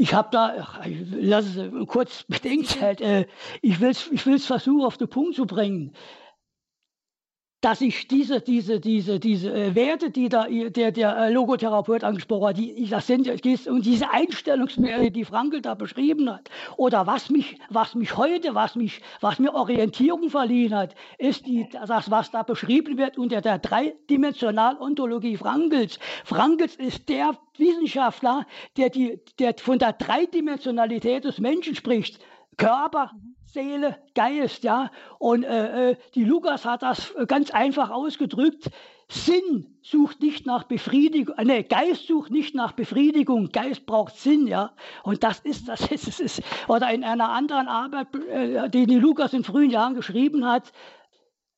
ich habe da, lass es kurz [LAUGHS] Bedenkzeit, äh, ich will es ich will's versuchen auf den Punkt zu bringen dass ich diese, diese, diese, diese äh, Werte, die da, der, der äh, Logotherapeut angesprochen hat, die, das sind, und diese Einstellungswerte, die Frankl da beschrieben hat, oder was mich, was mich heute, was mich, was mir Orientierung verliehen hat, ist die, das, was da beschrieben wird unter der Dreidimensionalontologie Frankls. Frankls ist der Wissenschaftler, der die, der von der Dreidimensionalität des Menschen spricht. Körper, Seele, Geist, ja. Und äh, äh, die Lukas hat das ganz einfach ausgedrückt. Sinn sucht nicht nach Befriedigung, äh, nee, Geist sucht nicht nach Befriedigung, Geist braucht Sinn, ja. Und das ist, das [LAUGHS] ist, das ist, oder in einer anderen Arbeit, äh, die die Lukas in frühen Jahren geschrieben hat,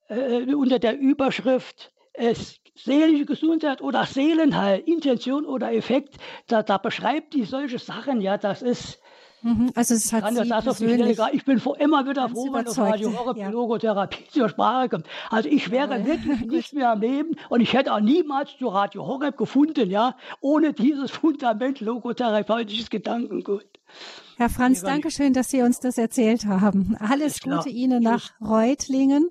äh, unter der Überschrift äh, seelische Gesundheit oder Seelenheil, Intention oder Effekt, da, da beschreibt die solche Sachen, ja, das ist, Mhm, also es hat das persönlich ich bin immer wieder froh, wenn das Radio ja. Logotherapie zur Sprache kommt. Also ich wäre ja, wirklich [LAUGHS] nicht mehr am Leben und ich hätte auch niemals zu Radio Horeb gefunden, ja, ohne dieses Fundament logotherapeutisches Gedankengut. Herr Franz, danke schön, dass Sie uns das erzählt haben. Alles Gute Ihnen nach Reutlingen.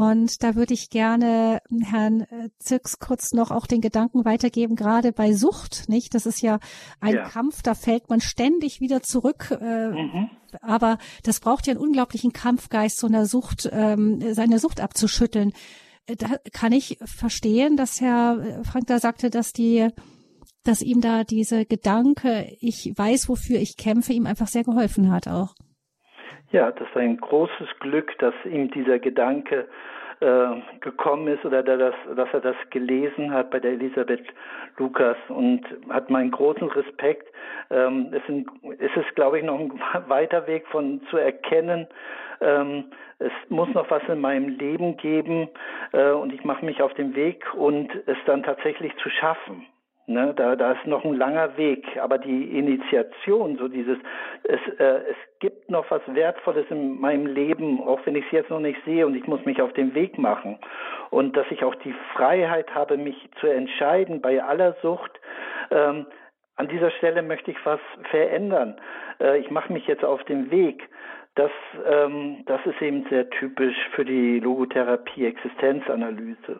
Und da würde ich gerne Herrn äh, Zirks kurz noch auch den Gedanken weitergeben, gerade bei Sucht, nicht? Das ist ja ein ja. Kampf, da fällt man ständig wieder zurück. Äh, mhm. Aber das braucht ja einen unglaublichen Kampfgeist, so einer Sucht, ähm, seine Sucht abzuschütteln. Äh, da kann ich verstehen, dass Herr Frank da sagte, dass die dass ihm da diese Gedanke, ich weiß, wofür ich kämpfe, ihm einfach sehr geholfen hat auch. Ja, das war ein großes Glück, dass ihm dieser Gedanke äh, gekommen ist oder dass, dass er das gelesen hat bei der Elisabeth Lukas und hat meinen großen Respekt. Ähm, es, sind, es ist, glaube ich, noch ein weiter Weg von zu erkennen, ähm, es muss noch was in meinem Leben geben äh, und ich mache mich auf den Weg und es dann tatsächlich zu schaffen. Ne, da, da ist noch ein langer Weg, aber die Initiation, so dieses, es, äh, es gibt noch was Wertvolles in meinem Leben, auch wenn ich es jetzt noch nicht sehe und ich muss mich auf den Weg machen. Und dass ich auch die Freiheit habe, mich zu entscheiden bei aller Sucht. Ähm, an dieser Stelle möchte ich was verändern. Äh, ich mache mich jetzt auf den Weg. Das, ähm, das ist eben sehr typisch für die Logotherapie, Existenzanalyse.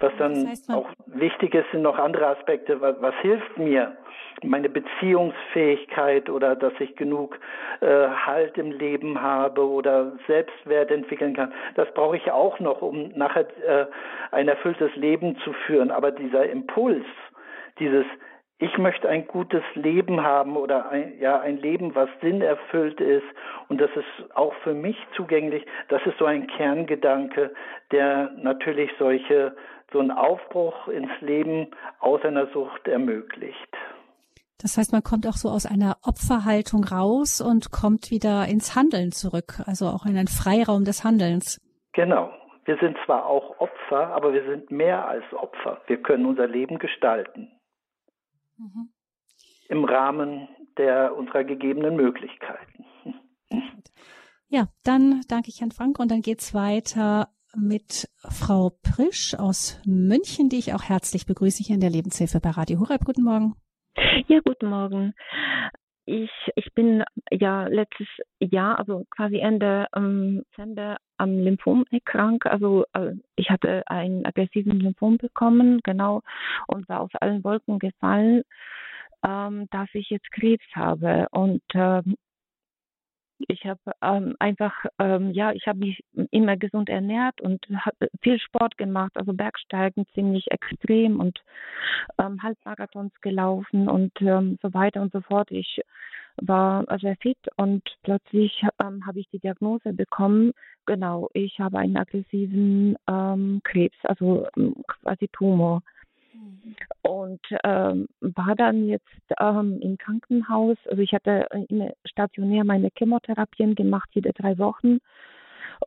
Was dann das heißt auch wichtig ist, sind noch andere Aspekte. Was, was, hilft mir? Meine Beziehungsfähigkeit oder dass ich genug äh, Halt im Leben habe oder Selbstwert entwickeln kann. Das brauche ich auch noch, um nachher äh, ein erfülltes Leben zu führen. Aber dieser Impuls, dieses ich möchte ein gutes Leben haben oder ein, ja, ein Leben, was sinnerfüllt ist. Und das ist auch für mich zugänglich. Das ist so ein Kerngedanke, der natürlich solche, so einen Aufbruch ins Leben aus einer Sucht ermöglicht. Das heißt, man kommt auch so aus einer Opferhaltung raus und kommt wieder ins Handeln zurück, also auch in einen Freiraum des Handelns. Genau. Wir sind zwar auch Opfer, aber wir sind mehr als Opfer. Wir können unser Leben gestalten. Mhm. Im Rahmen der unserer gegebenen Möglichkeiten. Ja, dann danke ich Herrn Frank und dann geht's weiter mit Frau Prisch aus München, die ich auch herzlich begrüße hier in der Lebenshilfe bei Radio Horeb. Guten Morgen. Ja, guten Morgen. Ich, ich bin ja letztes Jahr, also quasi Ende ähm, Dezember am Lymphom erkrankt. Also äh, ich hatte einen aggressiven Lymphom bekommen, genau, und war aus allen Wolken gefallen, ähm, dass ich jetzt Krebs habe. Und ähm, ich habe ähm, einfach, ähm, ja, ich habe mich immer gesund ernährt und viel Sport gemacht, also Bergsteigen ziemlich extrem und ähm, Halbmarathons gelaufen und ähm, so weiter und so fort. Ich war sehr fit und plötzlich ähm, habe ich die Diagnose bekommen, genau, ich habe einen aggressiven ähm, Krebs, also ähm, quasi Tumor. Und ähm, war dann jetzt ähm, im Krankenhaus. Also ich hatte immer stationär meine Chemotherapien gemacht, jede drei Wochen.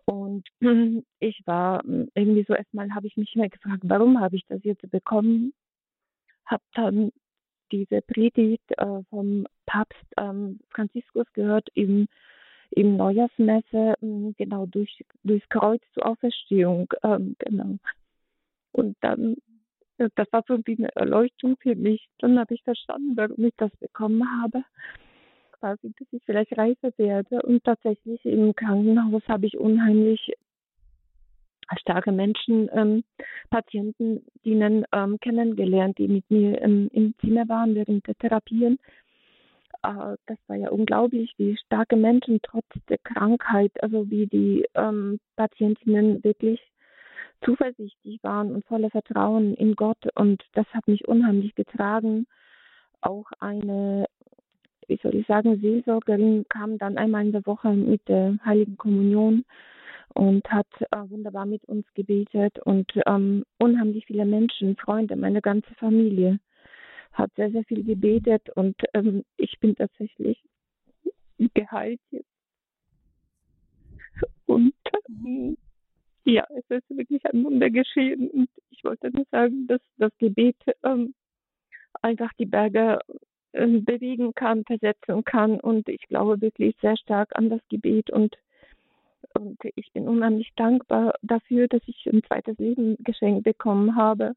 Und [CLEARS THROAT] ich war irgendwie so, erstmal habe ich mich immer gefragt, warum habe ich das jetzt bekommen? Habe dann diese Predigt äh, vom Papst ähm, Franziskus gehört im, im Neujahrsmesse, äh, genau durch, durchs Kreuz zur Auferstehung, ähm, genau. Und dann, äh, das war so wie eine Erleuchtung für mich. Dann habe ich verstanden, warum ich das bekommen habe. Quasi, dass ich vielleicht reifer werde. Und tatsächlich im Krankenhaus habe ich unheimlich starke Menschen, ähm, Patienten, dienen ähm, kennengelernt, die mit mir ähm, im Zimmer waren während der Therapien. Äh, das war ja unglaublich, wie starke Menschen trotz der Krankheit, also wie die ähm, Patientinnen wirklich zuversichtlich waren und voller Vertrauen in Gott. Und das hat mich unheimlich getragen. Auch eine, wie soll ich sagen, Seelsorgerin kam dann einmal in der Woche mit der Heiligen Kommunion und hat äh, wunderbar mit uns gebetet und ähm, unheimlich viele Menschen, Freunde, meine ganze Familie hat sehr, sehr viel gebetet und ähm, ich bin tatsächlich geheilt jetzt. Und ähm, ja, es ist wirklich ein Wunder geschehen und ich wollte nur sagen, dass das Gebet ähm, einfach die Berge ähm, bewegen kann, versetzen kann und ich glaube wirklich sehr stark an das Gebet und und ich bin unheimlich dankbar dafür, dass ich ein zweites Leben geschenkt bekommen habe.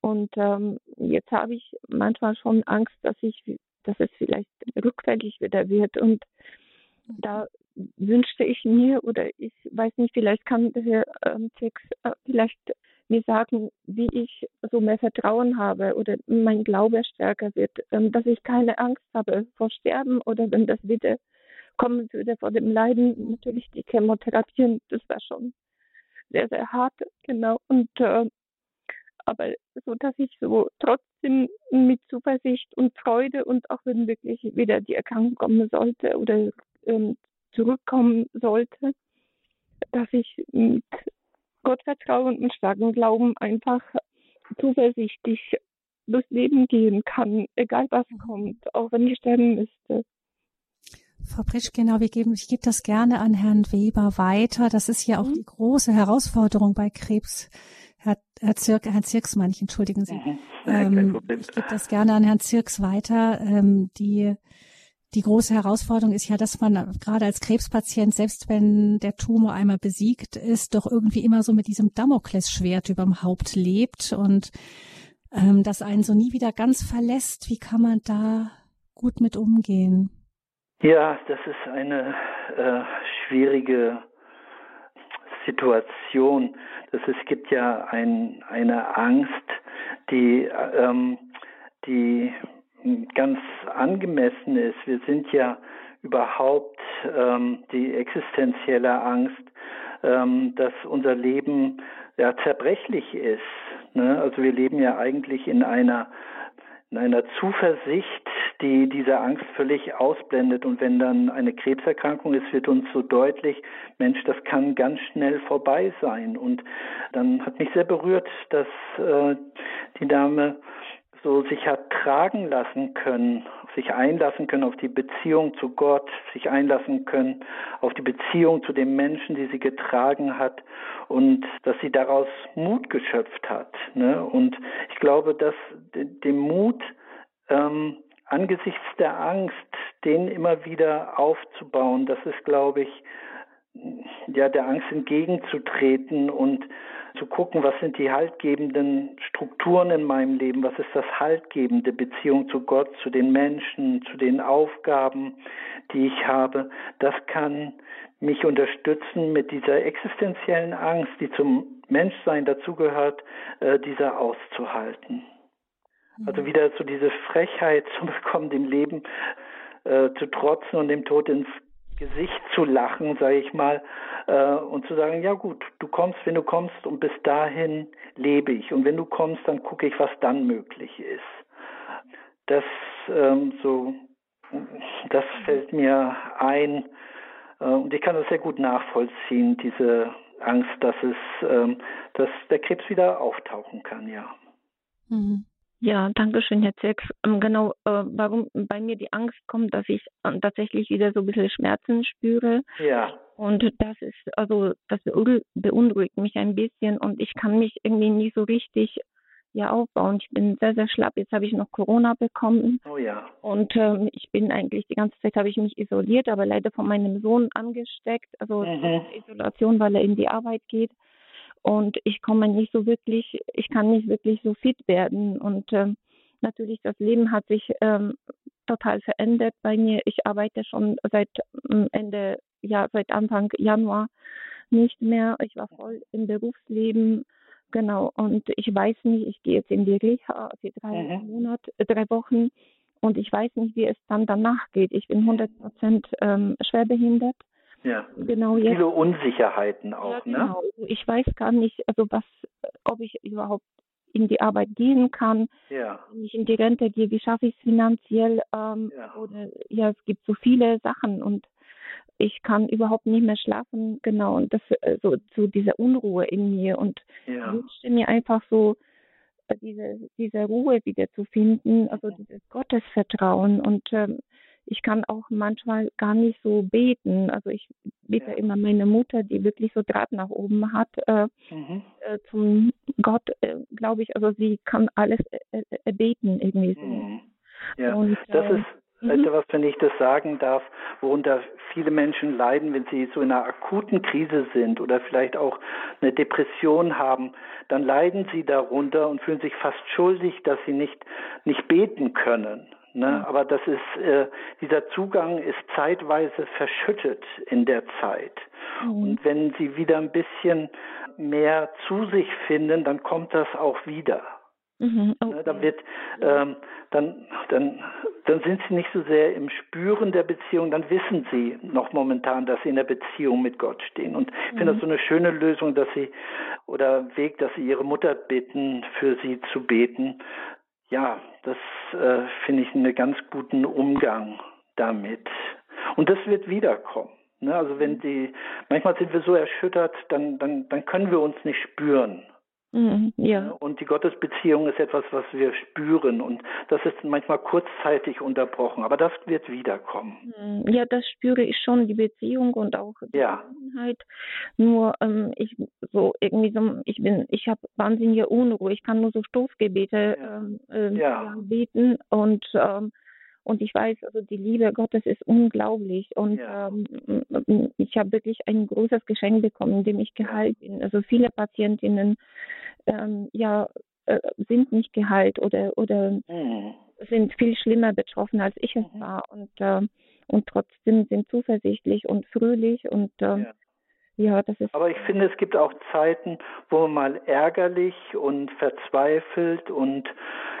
Und ähm, jetzt habe ich manchmal schon Angst, dass ich, dass es vielleicht rückfällig wieder wird. Und da wünschte ich mir, oder ich weiß nicht, vielleicht kann der Herr ähm, Tex äh, vielleicht mir sagen, wie ich so mehr Vertrauen habe oder mein Glaube stärker wird, ähm, dass ich keine Angst habe vor Sterben oder wenn das wieder kommen würde vor dem Leiden. Natürlich die Chemotherapien, das war schon sehr, sehr hart, genau. Und äh, aber so, dass ich so trotzdem mit Zuversicht und Freude und auch wenn wirklich wieder die Erkrankung kommen sollte oder ähm, zurückkommen sollte, dass ich mit Gottvertrauen und starken Glauben einfach zuversichtlich durchs Leben gehen kann, egal was kommt, auch wenn ich sterben müsste. Frau Pritsch, genau, wir geben, ich gebe das gerne an Herrn Weber weiter. Das ist ja auch mhm. die große Herausforderung bei Krebs. Herr, Herr Zirk, Herrn Zirks meine ich, entschuldigen Sie. Mhm. Ähm, ich gebe das gerne an Herrn Zirks weiter. Ähm, die, die große Herausforderung ist ja, dass man gerade als Krebspatient, selbst wenn der Tumor einmal besiegt ist, doch irgendwie immer so mit diesem Damoklesschwert überm Haupt lebt und ähm, das einen so nie wieder ganz verlässt. Wie kann man da gut mit umgehen? Ja, das ist eine äh, schwierige Situation. Das, es gibt ja ein, eine Angst, die, ähm, die ganz angemessen ist. Wir sind ja überhaupt ähm, die existenzielle Angst, ähm, dass unser Leben ja zerbrechlich ist. Ne? Also wir leben ja eigentlich in einer in einer Zuversicht, die diese Angst völlig ausblendet. Und wenn dann eine Krebserkrankung ist, wird uns so deutlich, Mensch, das kann ganz schnell vorbei sein. Und dann hat mich sehr berührt, dass äh, die Dame so sich hat tragen lassen können, sich einlassen können auf die Beziehung zu Gott, sich einlassen können auf die Beziehung zu den Menschen, die sie getragen hat und dass sie daraus Mut geschöpft hat. Ne? Und ich glaube, dass dem Mut ähm, angesichts der Angst, den immer wieder aufzubauen, das ist, glaube ich, ja, der Angst entgegenzutreten und zu gucken, was sind die haltgebenden Strukturen in meinem Leben, was ist das haltgebende Beziehung zu Gott, zu den Menschen, zu den Aufgaben, die ich habe, das kann mich unterstützen, mit dieser existenziellen Angst, die zum Menschsein dazugehört, äh, dieser auszuhalten. Also wieder so diese Frechheit zu [LAUGHS] bekommen, dem Leben äh, zu trotzen und dem Tod ins Gesicht zu lachen, sage ich mal, äh, und zu sagen, ja gut, du kommst, wenn du kommst und bis dahin lebe ich und wenn du kommst, dann gucke ich, was dann möglich ist. Das ähm, so, das fällt mir ein äh, und ich kann das sehr gut nachvollziehen, diese Angst, dass es, ähm, dass der Krebs wieder auftauchen kann, ja. Mhm. Ja, danke schön, Herr Zirks. Ähm, genau, äh, warum bei mir die Angst kommt, dass ich äh, tatsächlich wieder so ein bisschen Schmerzen spüre. Ja. Und das ist, also, das beunruhigt mich ein bisschen und ich kann mich irgendwie nicht so richtig ja aufbauen. Ich bin sehr, sehr schlapp. Jetzt habe ich noch Corona bekommen. Oh ja. Und ähm, ich bin eigentlich die ganze Zeit habe ich mich isoliert, aber leider von meinem Sohn angesteckt. Also mhm. Isolation, weil er in die Arbeit geht. Und ich komme nicht so wirklich, ich kann nicht wirklich so fit werden. Und ähm, natürlich, das Leben hat sich ähm, total verändert bei mir. Ich arbeite schon seit ähm, Ende, ja, seit Anfang Januar nicht mehr. Ich war voll im Berufsleben Genau, und ich weiß nicht, ich gehe jetzt in die Reha für drei mhm. Monate, äh, drei Wochen und ich weiß nicht, wie es dann danach geht. Ich bin 100 Prozent ähm, schwerbehindert. Ja. Genau jetzt. Viele Unsicherheiten auch, ja, genau. ne? Ich weiß gar nicht, also was, ob ich überhaupt in die Arbeit gehen kann. Ja. Wenn ich in die Rente gehe, wie schaffe ich es finanziell? Ähm, ja. Oder ja, es gibt so viele Sachen und ich kann überhaupt nicht mehr schlafen, genau, und das äh, so zu dieser Unruhe in mir und ja. wünschte mir einfach so äh, diese diese Ruhe wieder zu finden, also dieses Gottesvertrauen und ähm, ich kann auch manchmal gar nicht so beten. Also ich bete ja. immer meine Mutter, die wirklich so Draht nach oben hat, äh, mhm. äh, zum Gott, äh, glaube ich. Also sie kann alles äh, äh, beten irgendwie so. Mhm. Ja, und, das ist Weißt du mhm. was, wenn ich das sagen darf, worunter viele Menschen leiden, wenn sie so in einer akuten Krise sind oder vielleicht auch eine Depression haben, dann leiden sie darunter und fühlen sich fast schuldig, dass sie nicht, nicht beten können. Ne? Aber das ist, äh, dieser Zugang ist zeitweise verschüttet in der Zeit. Mhm. Und wenn sie wieder ein bisschen mehr zu sich finden, dann kommt das auch wieder. Mhm, okay. Ne, dann wird, ähm, dann, dann, dann sind sie nicht so sehr im Spüren der Beziehung, dann wissen sie noch momentan, dass sie in der Beziehung mit Gott stehen. Und ich mhm. finde das so eine schöne Lösung, dass sie, oder Weg, dass sie ihre Mutter bitten, für sie zu beten. Ja, das äh, finde ich einen ganz guten Umgang damit. Und das wird wiederkommen. Ne? Also wenn die, manchmal sind wir so erschüttert, dann, dann, dann können wir uns nicht spüren. Mhm, ja. Und die Gottesbeziehung ist etwas, was wir spüren und das ist manchmal kurzzeitig unterbrochen, aber das wird wiederkommen. Mhm, ja, das spüre ich schon, die Beziehung und auch die ja. Nur ähm, ich so irgendwie so, ich bin, ich habe wahnsinnige Unruhe. Ich kann nur so Stoßgebete ja. Ähm, äh, ja. beten und ähm, und ich weiß, also die Liebe Gottes ist unglaublich. Und ja. ähm, ich habe wirklich ein großes Geschenk bekommen, in dem ich geheilt bin. Also viele Patientinnen ähm, ja, äh, sind nicht geheilt oder, oder mhm. sind viel schlimmer betroffen, als ich es mhm. war. Und, äh, und trotzdem sind zuversichtlich und fröhlich und äh, ja. Ja, das ist. Aber ich finde, es gibt auch Zeiten, wo man mal ärgerlich und verzweifelt und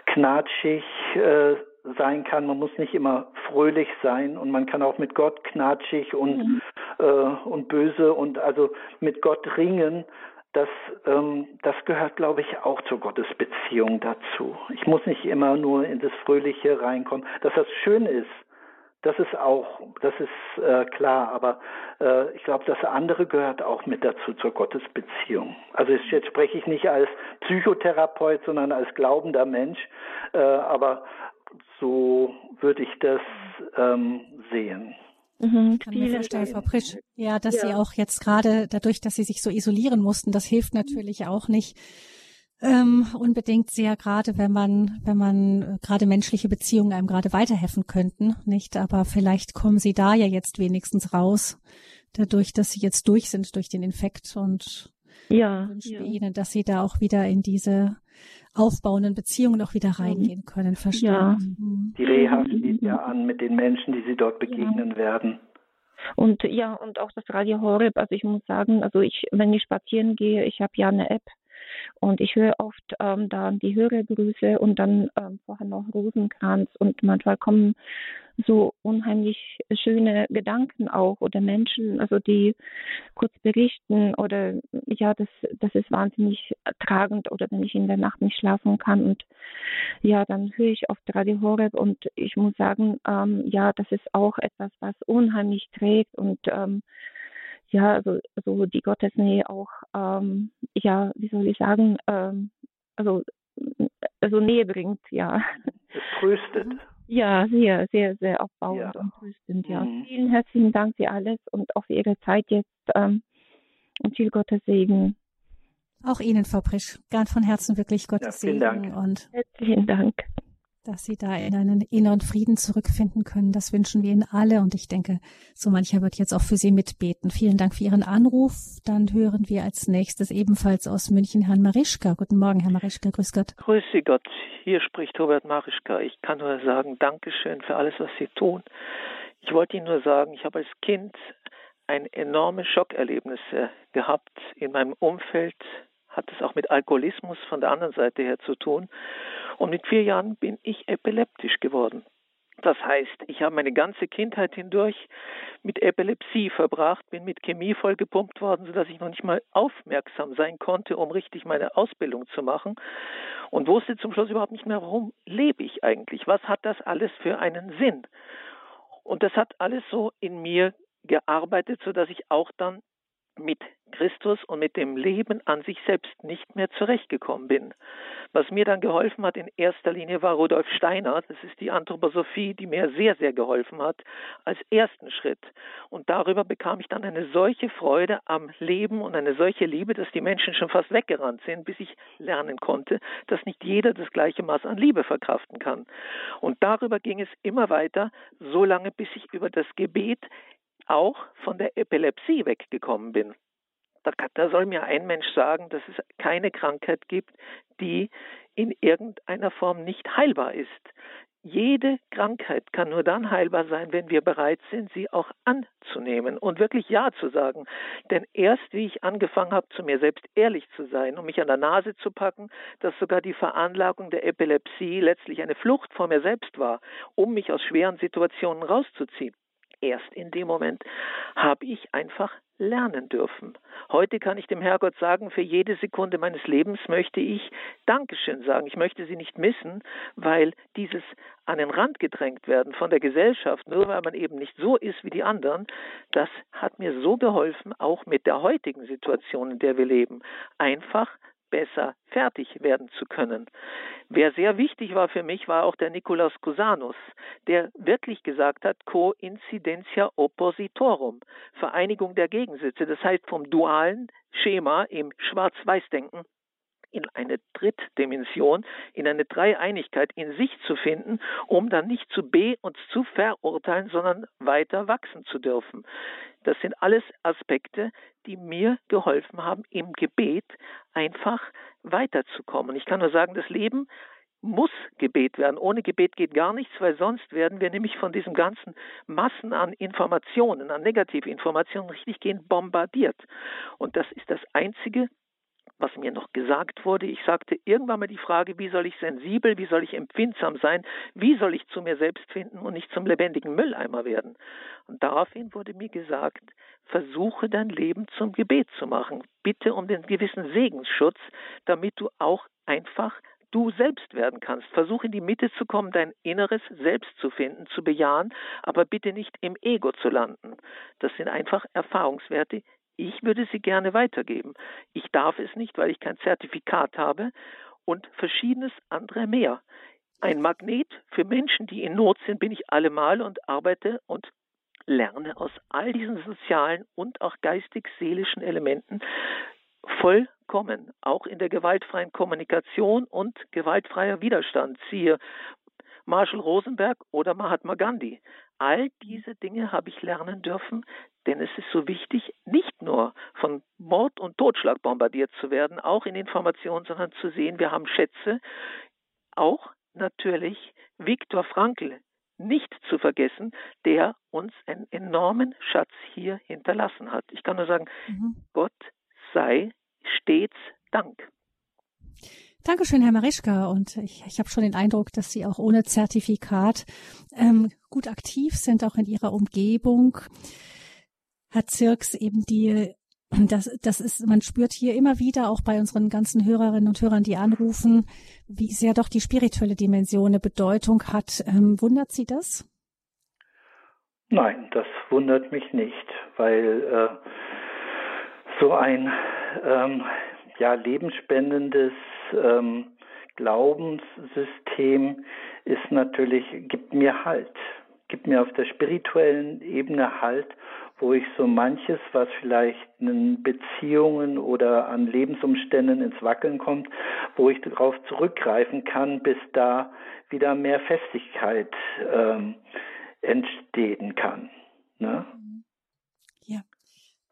knatschig äh, sein kann. Man muss nicht immer fröhlich sein und man kann auch mit Gott knatschig und, mhm. äh, und böse und also mit Gott ringen. Das, ähm, das gehört, glaube ich, auch zur Gottesbeziehung dazu. Ich muss nicht immer nur in das Fröhliche reinkommen. Dass das schön ist, das ist auch, das ist äh, klar, aber äh, ich glaube, das andere gehört auch mit dazu zur Gottesbeziehung. Also jetzt spreche ich nicht als Psychotherapeut, sondern als glaubender Mensch, äh, aber so würde ich das ähm, sehen. Mhm, kann mir vorstellen, Frau Prisch, ja, dass ja. Sie auch jetzt gerade dadurch, dass Sie sich so isolieren mussten, das hilft natürlich auch nicht ähm, unbedingt sehr, gerade wenn man, wenn man äh, gerade menschliche Beziehungen einem gerade weiterhelfen könnten, nicht? Aber vielleicht kommen Sie da ja jetzt wenigstens raus, dadurch, dass Sie jetzt durch sind durch den Infekt und ja, wünschen ja. Ihnen, dass Sie da auch wieder in diese aufbauenden Beziehungen auch wieder reingehen können. Verstehen. Ja. Mhm. Die Reha steht ja an mit den Menschen, die Sie dort begegnen ja. werden. Und ja, und auch das Radio Horeb, also ich muss sagen, also ich, wenn ich spazieren gehe, ich habe ja eine App, und ich höre oft ähm, dann die Hörergrüße und dann ähm, vorher noch Rosenkranz. Und manchmal kommen so unheimlich schöne Gedanken auch oder Menschen, also die kurz berichten oder ja, das, das ist wahnsinnig tragend oder wenn ich in der Nacht nicht schlafen kann. Und ja, dann höre ich oft Radio Horeb und ich muss sagen, ähm, ja, das ist auch etwas, was unheimlich trägt. Und ähm, ja, also, also die Gottesnähe auch, ähm, ja, wie soll ich sagen, ähm, also also Nähe bringt, ja. Es tröstet. Ja, sehr, sehr, sehr aufbauend ja. und tröstend, ja. Mhm. Vielen herzlichen Dank für alles und auch für Ihre Zeit jetzt ähm, und viel Gottes Segen. Auch Ihnen, Frau Prisch, ganz von Herzen wirklich Gottes ja, Segen Dank. und herzlichen Dank dass sie da in einen inneren Frieden zurückfinden können. Das wünschen wir Ihnen alle und ich denke, so mancher wird jetzt auch für Sie mitbeten. Vielen Dank für Ihren Anruf. Dann hören wir als nächstes ebenfalls aus München Herrn Marischka. Guten Morgen, Herr Marischka. Grüß Gott. Grüß Sie Gott. Hier spricht Robert Marischka. Ich kann nur sagen, Dankeschön für alles, was Sie tun. Ich wollte Ihnen nur sagen, ich habe als Kind ein enorme Schockerlebnisse gehabt in meinem Umfeld, hat es auch mit Alkoholismus von der anderen Seite her zu tun. Und mit vier Jahren bin ich epileptisch geworden. Das heißt, ich habe meine ganze Kindheit hindurch mit Epilepsie verbracht, bin mit Chemie vollgepumpt worden, sodass ich noch nicht mal aufmerksam sein konnte, um richtig meine Ausbildung zu machen und wusste zum Schluss überhaupt nicht mehr, warum lebe ich eigentlich? Was hat das alles für einen Sinn? Und das hat alles so in mir gearbeitet, sodass ich auch dann mit Christus und mit dem Leben an sich selbst nicht mehr zurechtgekommen bin. Was mir dann geholfen hat in erster Linie war Rudolf Steiner. Das ist die Anthroposophie, die mir sehr, sehr geholfen hat als ersten Schritt. Und darüber bekam ich dann eine solche Freude am Leben und eine solche Liebe, dass die Menschen schon fast weggerannt sind, bis ich lernen konnte, dass nicht jeder das gleiche Maß an Liebe verkraften kann. Und darüber ging es immer weiter, so lange bis ich über das Gebet auch von der Epilepsie weggekommen bin. Da, da soll mir ein Mensch sagen, dass es keine Krankheit gibt, die in irgendeiner Form nicht heilbar ist. Jede Krankheit kann nur dann heilbar sein, wenn wir bereit sind, sie auch anzunehmen und wirklich Ja zu sagen. Denn erst wie ich angefangen habe, zu mir selbst ehrlich zu sein und mich an der Nase zu packen, dass sogar die Veranlagung der Epilepsie letztlich eine Flucht vor mir selbst war, um mich aus schweren Situationen rauszuziehen, erst in dem Moment habe ich einfach lernen dürfen. Heute kann ich dem Herrgott sagen, für jede Sekunde meines Lebens möchte ich Dankeschön sagen. Ich möchte sie nicht missen, weil dieses an den Rand gedrängt werden von der Gesellschaft, nur weil man eben nicht so ist wie die anderen, das hat mir so geholfen, auch mit der heutigen Situation, in der wir leben, einfach besser fertig werden zu können. Wer sehr wichtig war für mich, war auch der Nikolaus Cusanus, der wirklich gesagt hat, coincidentia oppositorum, Vereinigung der Gegensätze. Das heißt, vom dualen Schema im Schwarz-Weiß-Denken in eine Drittdimension, in eine Dreieinigkeit in sich zu finden, um dann nicht zu be- und zu verurteilen, sondern weiter wachsen zu dürfen. Das sind alles Aspekte, die mir geholfen haben, im Gebet einfach weiterzukommen. Ich kann nur sagen, das Leben muss Gebet werden. Ohne Gebet geht gar nichts, weil sonst werden wir nämlich von diesen ganzen Massen an Informationen, an Negativinformationen richtig gehen bombardiert. Und das ist das Einzige, was mir noch gesagt wurde. Ich sagte irgendwann mal die Frage, wie soll ich sensibel, wie soll ich empfindsam sein, wie soll ich zu mir selbst finden und nicht zum lebendigen Mülleimer werden. Und daraufhin wurde mir gesagt, versuche dein Leben zum Gebet zu machen. Bitte um den gewissen Segensschutz, damit du auch einfach du selbst werden kannst. Versuch in die Mitte zu kommen, dein inneres Selbst zu finden, zu bejahen, aber bitte nicht im Ego zu landen. Das sind einfach Erfahrungswerte, ich würde sie gerne weitergeben. Ich darf es nicht, weil ich kein Zertifikat habe und verschiedenes andere mehr. Ein Magnet für Menschen, die in Not sind, bin ich allemal und arbeite und lerne aus all diesen sozialen und auch geistig-seelischen Elementen vollkommen, auch in der gewaltfreien Kommunikation und gewaltfreier Widerstand. Siehe Marshall Rosenberg oder Mahatma Gandhi. All diese Dinge habe ich lernen dürfen, denn es ist so wichtig, nicht nur von Mord und Totschlag bombardiert zu werden, auch in Informationen, sondern zu sehen, wir haben Schätze, auch natürlich Viktor Frankl nicht zu vergessen, der uns einen enormen Schatz hier hinterlassen hat. Ich kann nur sagen, mhm. Gott sei stets Dank. Dankeschön, Herr Marischka. Und ich, ich habe schon den Eindruck, dass Sie auch ohne Zertifikat ähm, gut aktiv sind, auch in Ihrer Umgebung. Herr Zirks, eben die, das, das ist, man spürt hier immer wieder, auch bei unseren ganzen Hörerinnen und Hörern, die anrufen, wie sehr doch die spirituelle Dimension eine Bedeutung hat. Ähm, wundert Sie das? Nein, das wundert mich nicht, weil äh, so ein ähm, ja, lebensspendendes ähm, Glaubenssystem ist natürlich, gibt mir Halt, gibt mir auf der spirituellen Ebene Halt, wo ich so manches, was vielleicht in Beziehungen oder an Lebensumständen ins Wackeln kommt, wo ich darauf zurückgreifen kann, bis da wieder mehr Festigkeit ähm, entstehen kann. Ne? Ja.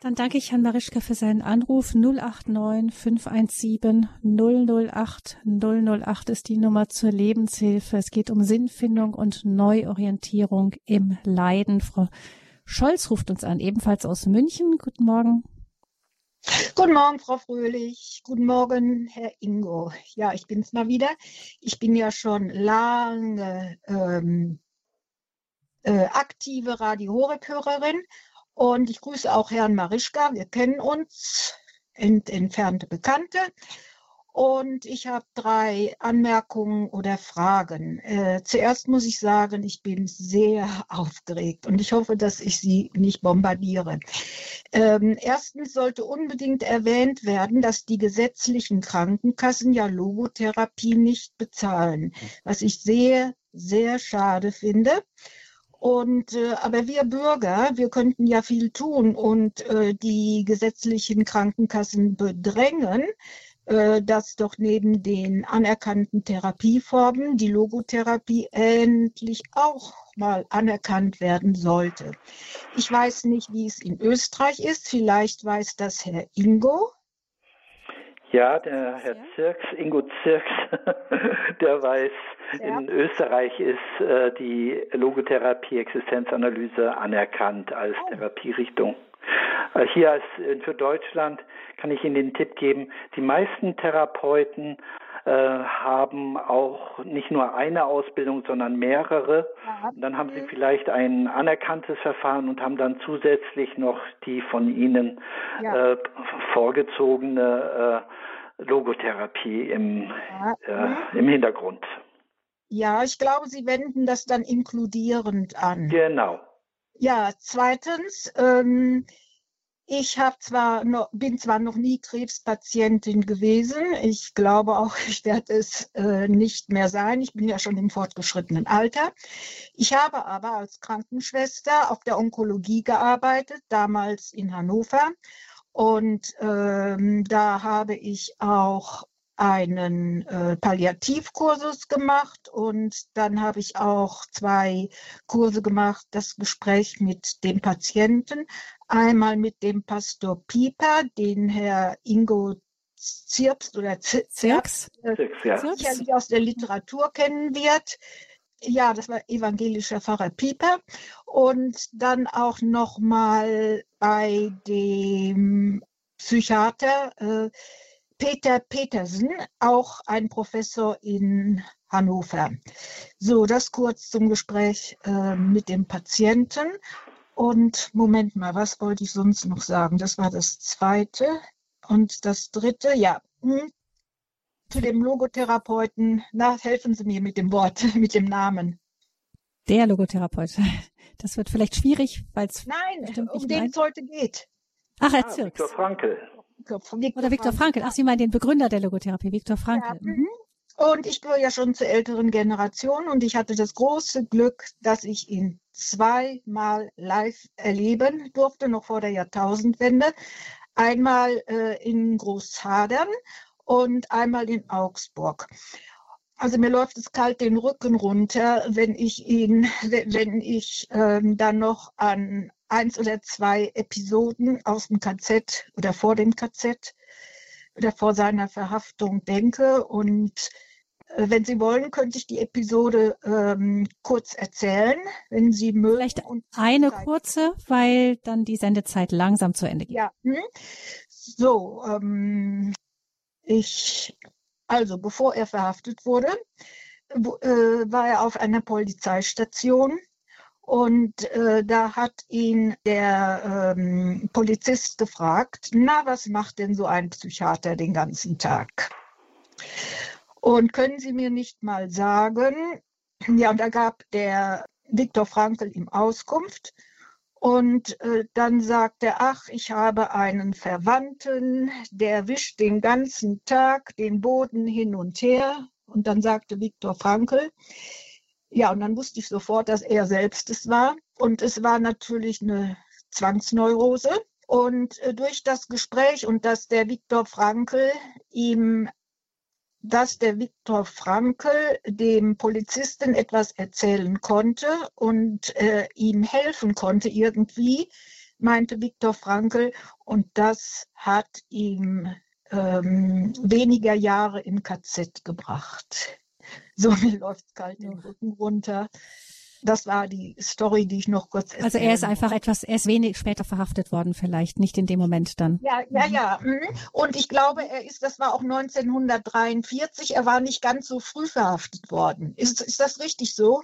Dann danke ich Herrn Marischka für seinen Anruf. 089 517 008 008 ist die Nummer zur Lebenshilfe. Es geht um Sinnfindung und Neuorientierung im Leiden. Frau Scholz ruft uns an, ebenfalls aus München. Guten Morgen. Guten Morgen, Frau Fröhlich. Guten Morgen, Herr Ingo. Ja, ich bin's mal wieder. Ich bin ja schon lange ähm, äh, aktive Radio Horeb-Hörerin und ich grüße auch Herrn Marischka. Wir kennen uns, ent entfernte Bekannte. Und ich habe drei Anmerkungen oder Fragen. Äh, zuerst muss ich sagen, ich bin sehr [LAUGHS] aufgeregt und ich hoffe, dass ich Sie nicht bombardiere. Ähm, erstens sollte unbedingt erwähnt werden, dass die gesetzlichen Krankenkassen ja Logotherapie nicht bezahlen, was ich sehr, sehr schade finde. Und äh, aber wir Bürger, wir könnten ja viel tun und äh, die gesetzlichen Krankenkassen bedrängen, äh, dass doch neben den anerkannten Therapieformen die Logotherapie endlich auch mal anerkannt werden sollte. Ich weiß nicht, wie es in Österreich ist. Vielleicht weiß das Herr Ingo. Ja, der Herr Zirks, Ingo Zirks, [LAUGHS] der weiß, ja. in Österreich ist äh, die Logotherapie-Existenzanalyse anerkannt als oh. Therapierichtung. Äh, hier als, äh, für Deutschland kann ich Ihnen den Tipp geben, die meisten Therapeuten äh, haben auch nicht nur eine Ausbildung, sondern mehrere. Ja. Dann haben sie mhm. vielleicht ein anerkanntes Verfahren und haben dann zusätzlich noch die von Ihnen ja. äh, vorgezogene äh, Logotherapie im. Äh, mhm. im Hintergrund. Ja, ich glaube, Sie wenden das dann inkludierend an. Genau. Ja, zweitens, ähm, ich habe zwar noch, bin zwar noch nie Krebspatientin gewesen. Ich glaube auch, [LAUGHS] ich werde es äh, nicht mehr sein. Ich bin ja schon im fortgeschrittenen Alter. Ich habe aber als Krankenschwester auf der Onkologie gearbeitet, damals in Hannover. Und ähm, da habe ich auch einen äh, Palliativkursus gemacht und dann habe ich auch zwei Kurse gemacht, das Gespräch mit dem Patienten, einmal mit dem Pastor Pieper, den Herr Ingo Zirps oder Zirks, äh, sicherlich aus der Literatur kennen wird. Ja, das war evangelischer Pfarrer Pieper. Und dann auch noch mal bei dem Psychiater äh, Peter Petersen, auch ein Professor in Hannover. So, das kurz zum Gespräch äh, mit dem Patienten. Und Moment mal, was wollte ich sonst noch sagen? Das war das zweite. Und das dritte, ja, hm, zu dem Logotherapeuten. Na, helfen Sie mir mit dem Wort, [LAUGHS] mit dem Namen. Der Logotherapeut. [LAUGHS] Das wird vielleicht schwierig, weil es. Nein, um den es heute geht. Ach, Herr ah, Zirks. Viktor Frankl. Viktor Oder Viktor Frankl. Ach, Sie meinen den Begründer der Logotherapie, Viktor Frankl. Ja, mhm. Und ich gehöre ja schon zur älteren Generation und ich hatte das große Glück, dass ich ihn zweimal live erleben durfte, noch vor der Jahrtausendwende. Einmal äh, in Großhadern und einmal in Augsburg. Also mir läuft es kalt den Rücken runter, wenn ich ihn, wenn ich ähm, dann noch an eins oder zwei Episoden aus dem KZ oder vor dem KZ oder vor seiner Verhaftung denke und äh, wenn Sie wollen, könnte ich die Episode ähm, kurz erzählen, wenn Sie mögen. Vielleicht eine kurze, weil dann die Sendezeit langsam zu Ende geht. Ja. Hm? So, ähm, ich, also bevor er verhaftet wurde, äh, war er auf einer Polizeistation und äh, da hat ihn der ähm, Polizist gefragt, na, was macht denn so ein Psychiater den ganzen Tag? Und können Sie mir nicht mal sagen, ja, und da gab der Viktor Frankl ihm Auskunft. Und äh, dann sagt er, ach, ich habe einen Verwandten, der wischt den ganzen Tag den Boden hin und her Und dann sagte Viktor Frankl, ja, und dann wusste ich sofort, dass er selbst es war. Und es war natürlich eine Zwangsneurose. Und äh, durch das Gespräch und dass der Viktor Frankl ihm, dass der Viktor Frankl dem Polizisten etwas erzählen konnte und äh, ihm helfen konnte irgendwie, meinte Viktor Frankl. Und das hat ihm ähm, weniger Jahre im KZ gebracht. [LAUGHS] So mir läuft es kalt den Rücken runter. Das war die Story, die ich noch kurz erzählen Also er ist einfach etwas, er ist wenig später verhaftet worden, vielleicht nicht in dem Moment dann. Ja, ja, ja. Mhm. Und ich glaube, er ist, das war auch 1943, er war nicht ganz so früh verhaftet worden. Ist, ist das richtig so?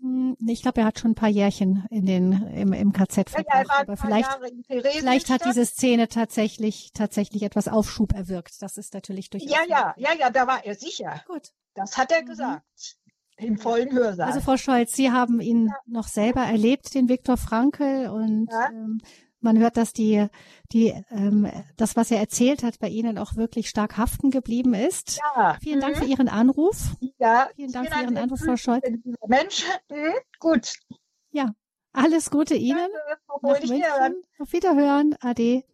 Hm, ich glaube, er hat schon ein paar Jährchen in den, im, im KZ verbracht. Ja, er aber vielleicht, vielleicht hat diese Szene tatsächlich, tatsächlich etwas Aufschub erwirkt. Das ist natürlich durchaus. Ja, ja, ja, ja, da war er sicher. Gut. Das hat er mhm. gesagt. Im vollen Hörsaal. Also Frau Scholz, Sie haben ihn ja. noch selber erlebt, den Viktor Frankl, und ja. ähm, man hört, dass die, die, ähm, das, was er erzählt hat, bei Ihnen auch wirklich stark haften geblieben ist. Ja. Vielen Dank für mhm. Ihren Anruf. Ja. Vielen Dank für Ihren Anruf, Frau Scholz. Mensch, mhm. gut. Ja. Alles Gute Ihnen. Danke, Nach Auf Wiederhören. Ade.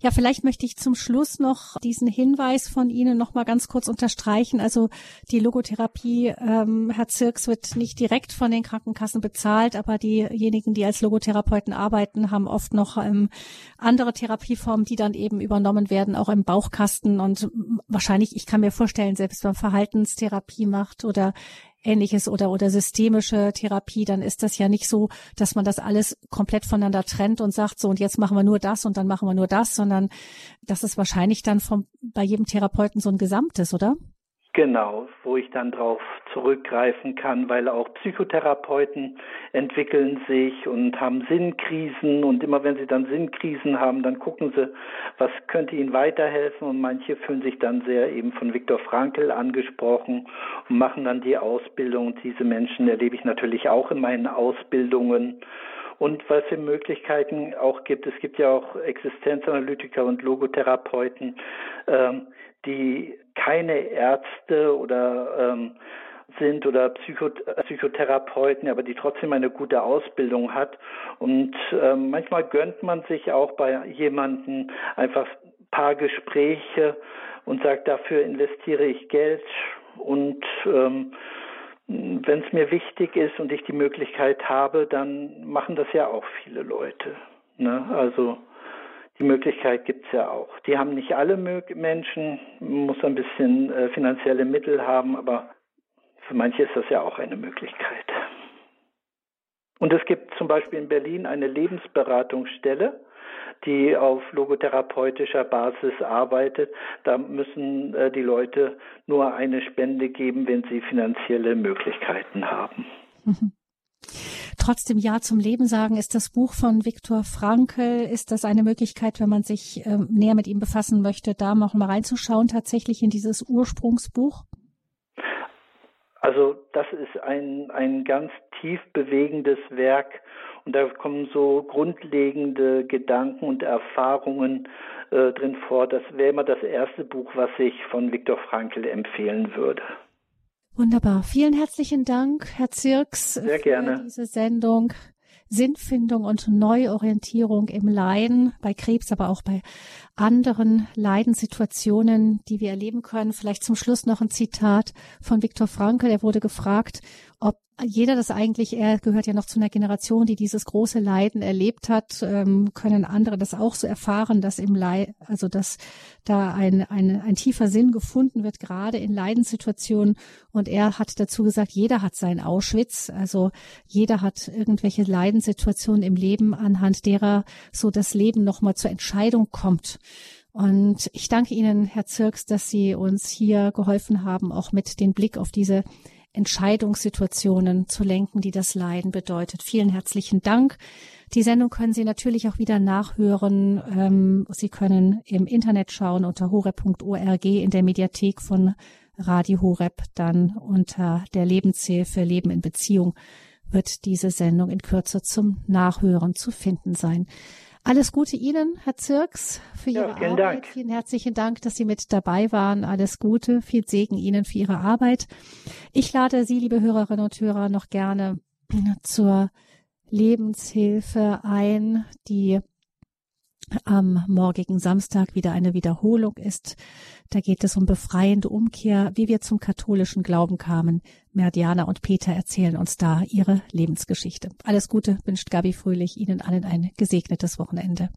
Ja, vielleicht möchte ich zum Schluss noch diesen Hinweis von Ihnen noch mal ganz kurz unterstreichen. Also die Logotherapie, ähm, Herr Zirks, wird nicht direkt von den Krankenkassen bezahlt, aber diejenigen, die als Logotherapeuten arbeiten, haben oft noch ähm, andere Therapieformen, die dann eben übernommen werden, auch im Bauchkasten. Und wahrscheinlich, ich kann mir vorstellen, selbst wenn man Verhaltenstherapie macht oder ähnliches oder, oder systemische Therapie, dann ist das ja nicht so, dass man das alles komplett voneinander trennt und sagt, so und jetzt machen wir nur das und dann machen wir nur das, sondern das ist wahrscheinlich dann vom, bei jedem Therapeuten so ein Gesamtes, oder? Genau, wo ich dann drauf zurückgreifen kann, weil auch Psychotherapeuten entwickeln sich und haben Sinnkrisen und immer wenn sie dann Sinnkrisen haben, dann gucken sie, was könnte ihnen weiterhelfen und manche fühlen sich dann sehr eben von Viktor Frankl angesprochen und machen dann die Ausbildung und diese Menschen erlebe ich natürlich auch in meinen Ausbildungen und was für Möglichkeiten auch gibt. Es gibt ja auch Existenzanalytiker und Logotherapeuten, ähm, die keine Ärzte oder ähm, sind oder Psycho Psychotherapeuten, aber die trotzdem eine gute Ausbildung hat. Und ähm, manchmal gönnt man sich auch bei jemanden einfach ein paar Gespräche und sagt, dafür investiere ich Geld und ähm, wenn es mir wichtig ist und ich die Möglichkeit habe, dann machen das ja auch viele Leute. Ne? Also die Möglichkeit gibt's ja auch. Die haben nicht alle Menschen, man muss ein bisschen äh, finanzielle Mittel haben, aber für manche ist das ja auch eine Möglichkeit. Und es gibt zum Beispiel in Berlin eine Lebensberatungsstelle, die auf logotherapeutischer Basis arbeitet. Da müssen äh, die Leute nur eine Spende geben, wenn sie finanzielle Möglichkeiten haben. Mhm. [LAUGHS] Trotzdem Ja zum Leben sagen, ist das Buch von Viktor Frankl, ist das eine Möglichkeit, wenn man sich äh, näher mit ihm befassen möchte, da noch mal reinzuschauen, tatsächlich in dieses Ursprungsbuch? Also das ist ein, ein ganz tief bewegendes Werk und da kommen so grundlegende Gedanken und Erfahrungen äh, drin vor. Das wäre immer das erste Buch, was ich von Viktor Frankl empfehlen würde. Wunderbar. Vielen herzlichen Dank, Herr Zirks, Sehr gerne. für diese Sendung. Sinnfindung und Neuorientierung im Leiden, bei Krebs, aber auch bei anderen Leidenssituationen, die wir erleben können. Vielleicht zum Schluss noch ein Zitat von Viktor Frankl. Er wurde gefragt, ob jeder das eigentlich, er gehört ja noch zu einer Generation, die dieses große Leiden erlebt hat, ähm, können andere das auch so erfahren, dass im Leid, also dass da ein, ein, ein tiefer Sinn gefunden wird, gerade in Leidenssituationen. Und er hat dazu gesagt, jeder hat sein Auschwitz, also jeder hat irgendwelche Leidenssituationen im Leben, anhand derer so das Leben nochmal zur Entscheidung kommt. Und ich danke Ihnen, Herr Zirks, dass Sie uns hier geholfen haben, auch mit den Blick auf diese Entscheidungssituationen zu lenken, die das Leiden bedeutet. Vielen herzlichen Dank. Die Sendung können Sie natürlich auch wieder nachhören. Ähm, Sie können im Internet schauen unter horeb.org in der Mediathek von Radio Horeb, dann unter der Lebenshilfe Leben in Beziehung wird diese Sendung in Kürze zum Nachhören zu finden sein. Alles Gute Ihnen, Herr Zirks, für Ja, Ihre vielen Arbeit. Dank. Vielen herzlichen Dank, dass Sie mit dabei waren. Alles Gute, viel Segen Ihnen für Ihre Arbeit. Ich lade Sie, liebe Hörerinnen und Hörer, noch gerne zur Lebenshilfe ein, die am morgigen Samstag wieder eine Wiederholung ist. Da geht es um befreiende Umkehr, wie wir zum katholischen Glauben kamen. Merdiana und Peter erzählen uns da ihre Lebensgeschichte. Alles Gute wünscht Gabi Fröhlich Ihnen allen ein gesegnetes Wochenende.